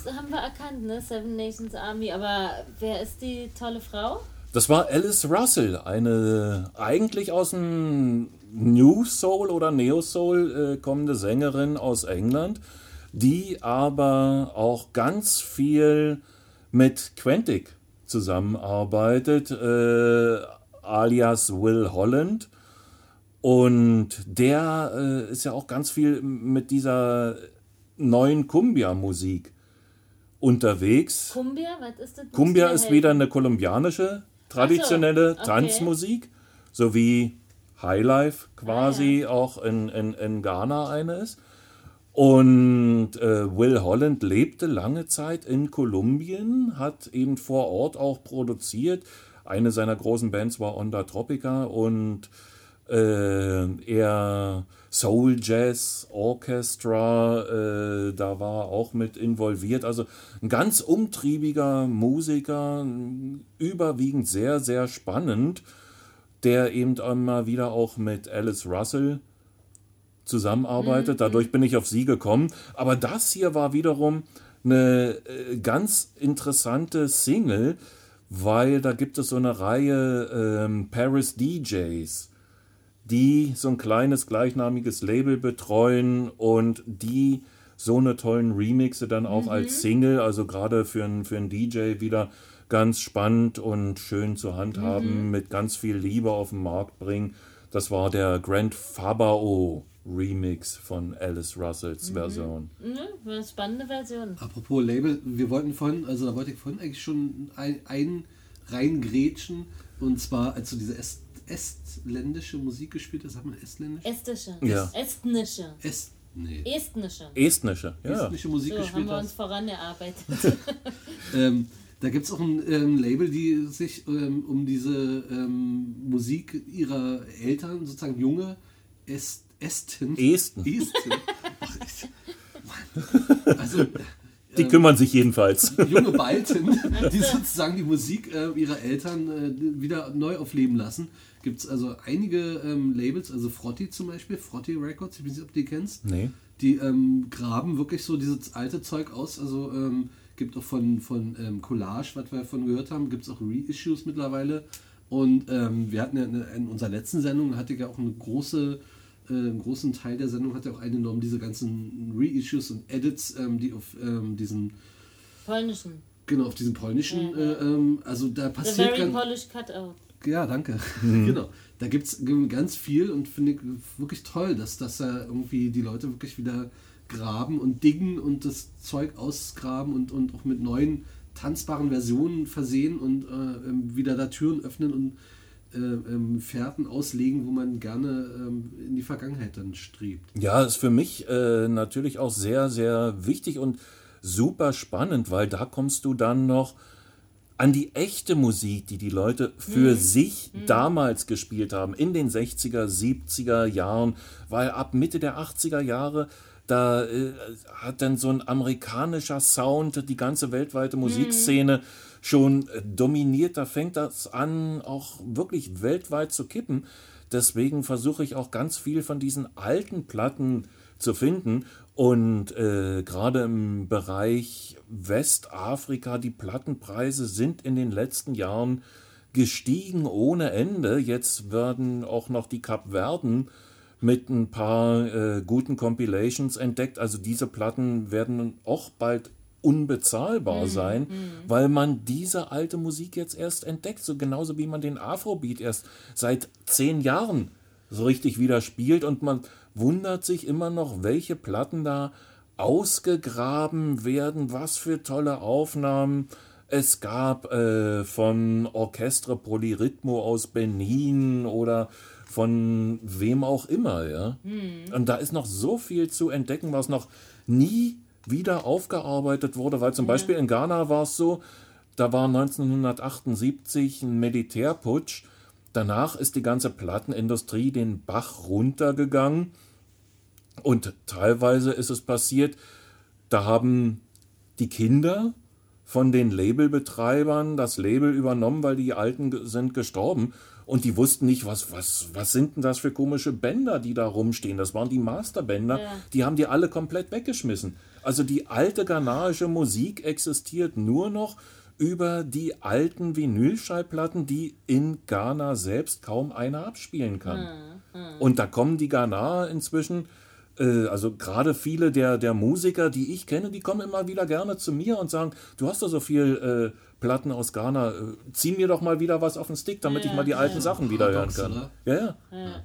Haben wir erkannt, ne? Seven Nations Army. Aber wer ist die tolle Frau? Das war Alice Russell, eine eigentlich aus dem New Soul oder Neo Soul äh, kommende Sängerin aus England, die aber auch ganz viel mit Quantic zusammenarbeitet, äh, alias Will Holland. Und der äh, ist ja auch ganz viel mit dieser neuen Cumbia-Musik unterwegs. Cumbia? Was ist das? Cumbia ist wieder eine kolumbianische, traditionelle okay. Tanzmusik, so wie Highlife quasi auch in, in, in Ghana eine ist. Und äh, Will Holland lebte lange Zeit in Kolumbien, hat eben vor Ort auch produziert. Eine seiner großen Bands war Onda Tropica und äh, er Soul Jazz Orchestra, äh, da war auch mit involviert. Also ein ganz umtriebiger Musiker, überwiegend sehr, sehr spannend, der eben immer wieder auch mit Alice Russell zusammenarbeitet. Dadurch bin ich auf sie gekommen. Aber das hier war wiederum eine äh, ganz interessante Single, weil da gibt es so eine Reihe ähm, Paris DJs, die so ein kleines gleichnamiges Label betreuen und die so eine tollen Remixe dann auch als Single, also gerade für einen für DJ wieder ganz spannend und schön zu handhaben, mit ganz viel Liebe auf den Markt bringen. Das war der Grand Fabao Remix von Alice Russells Version. Ne? War eine spannende Version. Apropos Label, wir wollten vorhin, also da wollte ich vorhin eigentlich schon ein, ein reingrätschen. Und zwar, als du diese Est, estländische Musik gespielt hast, sagt man estländisch? Estische. Ja. Estnische. Est, nee. Estnische. Estnische, ja. Estnische Musik So, haben gespielt wir uns hast. vorangearbeitet. Ähm, da gibt es auch ein ähm, Label, die sich ähm, um diese ähm, Musik ihrer Eltern, sozusagen junge Est, Esten. Esten. Esten. Ach, ich- Mann. Also, Die kümmern sich jedenfalls. junge Balten, die sozusagen die Musik äh, ihrer Eltern äh, wieder neu aufleben lassen. Gibt es also einige ähm, Labels, also Frotti zum Beispiel, Frotti Records, ich weiß nicht, ob du die kennst. Nee. Die ähm, graben wirklich so dieses alte Zeug aus. Also ähm, gibt auch von, von ähm, Collage, was wir davon gehört haben, gibt es auch Reissues mittlerweile. Und ähm, wir hatten ja in, in unserer letzten Sendung, hatte ich ja auch eine große, äh, einen großen Teil der Sendung, hat ja auch eingenommen, diese ganzen Reissues und Edits, ähm, die auf ähm, diesen, Polnischen. genau, auf diesen polnischen, äh, ähm, also da The passiert very ganz, Polish Cutout. Ja, danke. genau. Da gibt es ganz viel und finde ich wirklich toll, dass, dass da irgendwie die Leute wirklich wieder graben und diggen und das Zeug ausgraben und, und auch mit neuen tanzbaren Versionen versehen und äh, ähm, wieder da Türen öffnen und äh, ähm, Fährten auslegen, wo man gerne ähm, in die Vergangenheit dann strebt. Ja, ist für mich äh, natürlich auch sehr, sehr wichtig und super spannend, weil da kommst du dann noch an die echte Musik, die die Leute für sich damals gespielt haben, in den 60er, 70er Jahren, weil ab Mitte der 80er Jahre, da äh, hat dann so ein amerikanischer Sound die ganze weltweite Musikszene schon äh, dominiert. Da fängt das an, auch wirklich weltweit zu kippen. Deswegen versuche ich auch ganz viel von diesen alten Platten zu finden. Und äh, gerade im Bereich Westafrika, die Plattenpreise sind in den letzten Jahren gestiegen ohne Ende. Jetzt werden auch noch die Kapverden mit ein paar äh, guten Compilations entdeckt. Also diese Platten werden auch bald unbezahlbar sein, weil man diese alte Musik jetzt erst entdeckt, so genauso wie man den Afrobeat erst seit zehn Jahren so richtig wieder spielt und man wundert sich immer noch, welche Platten da ausgegraben werden, was für tolle Aufnahmen. Es gab äh, von Orchestre Polyrhythmo aus Benin oder von wem auch immer, ja. Und da ist noch so viel zu entdecken, was noch nie wieder aufgearbeitet wurde, weil zum Beispiel in Ghana war es so, da war 1978 ein Militärputsch, danach ist die ganze Plattenindustrie den Bach runtergegangen und teilweise ist es passiert, da haben die Kinder von den Labelbetreibern das Label übernommen, weil die Alten sind gestorben. Und die wussten nicht, was, was, was sind denn das für komische Bänder, die da rumstehen. Das waren die Masterbänder. Ja. Die haben die alle komplett weggeschmissen. Also die alte ghanaische Musik existiert nur noch über die alten Vinylschallplatten, die in Ghana selbst kaum einer abspielen kann. Und da kommen die Ghanaer inzwischen, also gerade viele der, der Musiker, die ich kenne, die kommen immer wieder gerne zu mir und sagen, du hast doch so viel äh, Platten aus Ghana, äh, zieh mir doch mal wieder was auf den Stick, damit ich mal die alten Sachen wieder hören kann. oder? Ja, ja.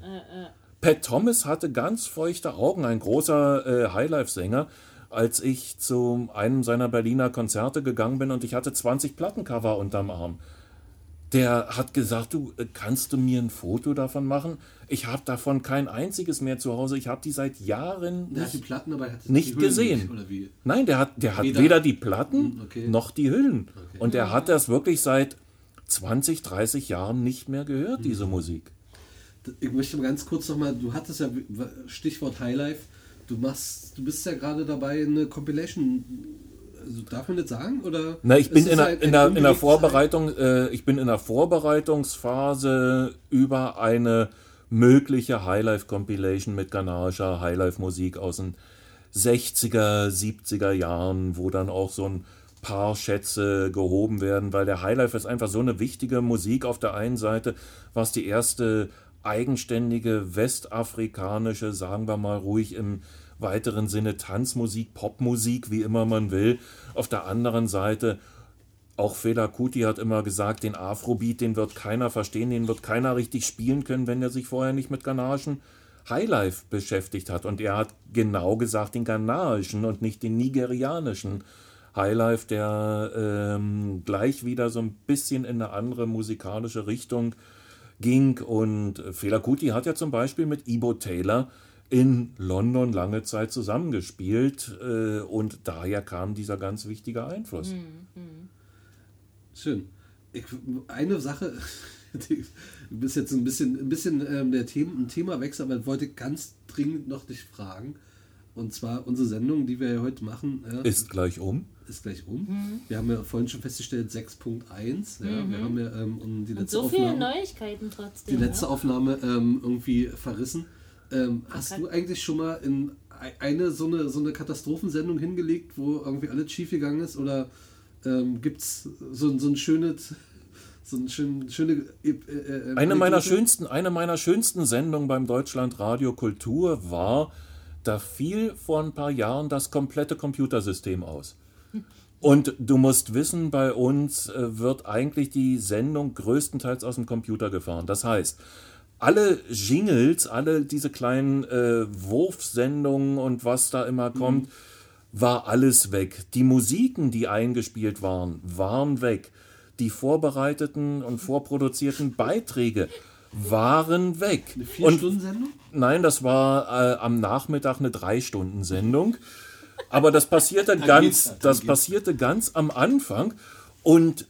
Pat Thomas hatte ganz feuchte Augen, ein großer äh, Highlife-Sänger, als ich zu einem seiner Berliner Konzerte gegangen bin und ich hatte 20 Plattencover unterm Arm. Der hat gesagt, du äh, kannst du mir ein Foto davon machen? Ich habe davon kein einziges mehr zu Hause. Ich habe die seit Jahren Der hat die nicht, Platten, aber er hat nicht gesehen. Nicht? Nein, der hat, der hat Weder- weder, die Platten Hm, okay. noch die Hüllen. Und er hat das wirklich seit 20, 30 Jahren nicht mehr gehört, diese Hm. Musik. Ich möchte mal ganz kurz nochmal, du hattest ja Stichwort Highlife, du machst, du bist ja gerade dabei, eine Compilation, also darf man das sagen? Oder Na, ich bin in der, halt in der, in der Vorbereitung, äh, ich bin in der Vorbereitungsphase über eine mögliche Highlife Compilation mit ghanaischer Highlife Musik aus den 60er, 70er Jahren, wo dann auch so ein paar Schätze gehoben werden, weil der Highlife ist einfach so eine wichtige Musik auf der einen Seite, was die erste eigenständige westafrikanische, sagen wir mal ruhig im weiteren Sinne Tanzmusik, Popmusik, wie immer man will. Auf der anderen Seite auch Fela Kuti hat immer gesagt, den Afrobeat, den wird keiner verstehen, den wird keiner richtig spielen können, wenn er sich vorher nicht mit ghanaischen Highlife beschäftigt hat. Und er hat genau gesagt, den ghanaischen und nicht den nigerianischen Highlife, der ähm, gleich wieder so ein bisschen in eine andere musikalische Richtung ging. Und Fela Kuti hat ja zum Beispiel mit Ibo Taylor in London lange Zeit zusammengespielt äh, und daher kam dieser ganz wichtige Einfluss. Schön. Ich, eine Sache, die, du bist jetzt ein bisschen, ein bisschen ähm, der Thema, ein Themawechsel, aber ich wollte ganz dringend noch dich fragen. Und zwar unsere Sendung, die wir ja heute machen, ja, Ist gleich um. ist gleich um. Wir haben ja vorhin schon festgestellt, 6.1. Ja, Wir haben ja ähm, und die Und letzte so viele Aufnahme, Neuigkeiten die trotzdem. letzte ja? Aufnahme ähm, irgendwie verrissen. Ähm, hast du eigentlich schon mal in ei- eine so eine, so eine Katastrophensendung hingelegt, wo irgendwie alles schief gegangen ist? Oder ähm, gibt es so, ein- so ein schönes, so ein schön, schöne äh, äh, Eine meiner schönsten, eine meiner schönsten Sendungen beim Deutschlandradio Kultur war, da fiel vor ein paar Jahren das komplette Computersystem aus. Und du musst wissen, bei uns äh, wird eigentlich die Sendung größtenteils aus dem Computer gefahren. Das heißt, alle Jingles, alle diese kleinen äh, Wurfsendungen und was da immer kommt, war alles weg. Die Musiken, die eingespielt waren, waren weg. Die vorbereiteten und vorproduzierten Beiträge waren weg. Eine Und Vier-Stunden-Sendung? Nein, das war äh, am Nachmittag eine Drei-Stunden-Sendung. Aber das passierte ganz, das geht's. passierte ganz am Anfang und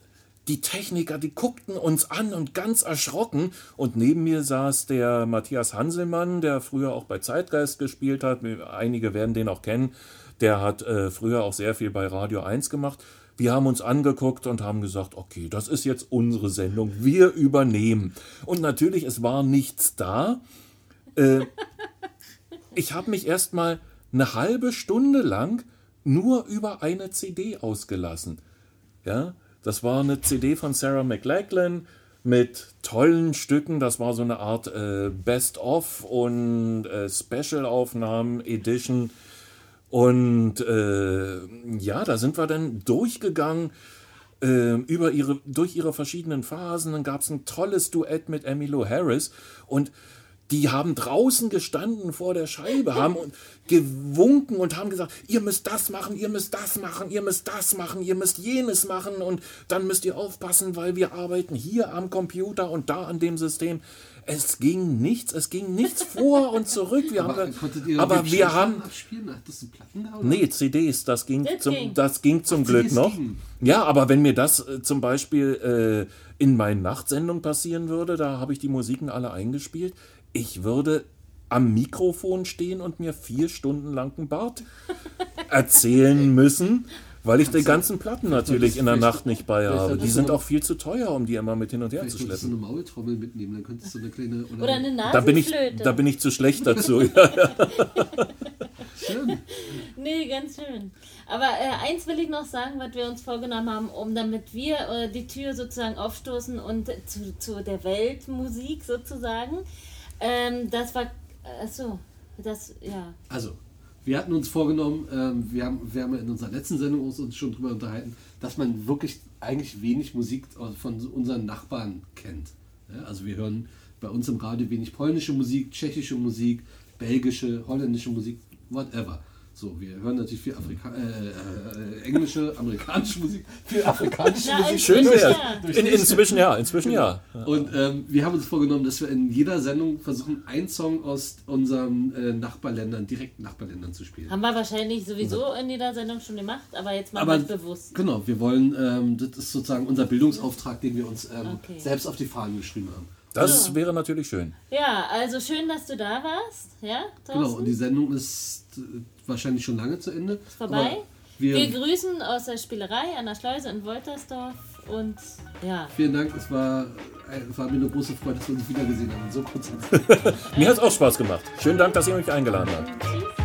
die Techniker, die guckten uns an und ganz erschrocken. Und neben mir saß der Matthias Hanselmann, der früher auch bei Zeitgeist gespielt hat. Einige werden den auch kennen. Der hat äh, früher auch sehr viel bei Radio 1 gemacht. Wir haben uns angeguckt und haben gesagt, okay, das ist jetzt unsere Sendung. Wir übernehmen. Und natürlich, es war nichts da. Äh, ich habe mich erstmal eine halbe Stunde lang nur über eine CD ausgelassen. Ja, das war eine CD von Sarah McLachlan mit tollen Stücken. Das war so eine Art äh, Best-of und äh, Special-Aufnahmen, Edition. Und äh, ja, da sind wir dann durchgegangen äh, über ihre, durch ihre verschiedenen Phasen. Dann gab es ein tolles Duett mit Emmylou Harris und die haben draußen gestanden vor der Scheibe, haben und gewunken und haben gesagt, ihr müsst das machen, ihr müsst das machen, ihr müsst das machen, ihr müsst jenes machen und dann müsst ihr aufpassen, weil wir arbeiten hier am Computer und da an dem System. Es ging nichts, es ging nichts vor und zurück. Wir Aber, haben, aber wir haben? Nee, CDs, das ging, Das zum, ging. das ging zum Ach, Glück CDs noch. ging. Ja, aber wenn mir das äh, zum Beispiel äh, in meinen Nachtsendungen passieren würde, da habe ich die Musiken alle eingespielt, ich würde am Mikrofon stehen und mir vier Stunden lang einen Bart erzählen müssen, weil ich die ganzen Platten natürlich in der Nacht nicht bei habe. Die sind auch viel zu teuer, um die immer mit hin und her zu Vielleicht wolltest du schleppen. eine Maultrommel mitnehmen, dann könntest du eine kleine. Oder eine Da bin, ich, Nasenflöte. da bin ich zu schlecht dazu. Ja, schön. Nee, ganz schön. Aber äh, eins will ich noch sagen, was wir uns vorgenommen haben, um damit wir äh, die Tür sozusagen aufstoßen und zu, zu der Weltmusik sozusagen. Ähm, das war. Achso, das, ja. Also, wir hatten uns vorgenommen, ähm, wir, haben, wir haben in unserer letzten Sendung uns schon drüber unterhalten, dass man wirklich eigentlich wenig Musik von unseren Nachbarn kennt. Ja, also wir hören bei uns im Radio wenig polnische Musik, tschechische Musik, belgische, holländische Musik, whatever. So, wir hören natürlich viel Afrika äh, äh, englische, amerikanische Musik, viel afrikanische Ja, Musik. Schön Ja. wär's. In, inzwischen ja, inzwischen ja. Und ähm, wir haben uns vorgenommen, dass wir in jeder Sendung versuchen, einen Song aus unseren äh, Nachbarländern, direkten Nachbarländern zu spielen. Haben wir wahrscheinlich sowieso in jeder Sendung schon gemacht, aber jetzt mal Aber bewusst. genau, wir wollen, ähm, das ist sozusagen unser Bildungsauftrag, den wir uns ähm, Okay. selbst auf die Fahnen geschrieben haben. Das wäre natürlich schön. Ja, also schön, dass du da warst. Ja, Thorsten? Genau, und die Sendung ist äh, wahrscheinlich schon lange zu Ende. Ist vorbei. Wir, Wir grüßen aus der Spielerei an der Schleuse in Woltersdorf und ja. vielen Dank, es war, äh, es war mir eine große Freude, dass wir uns wiedergesehen haben so Zeit. Mir hat es auch Spaß gemacht. Schönen Dank, dass ihr mich eingeladen habt. Tschüss.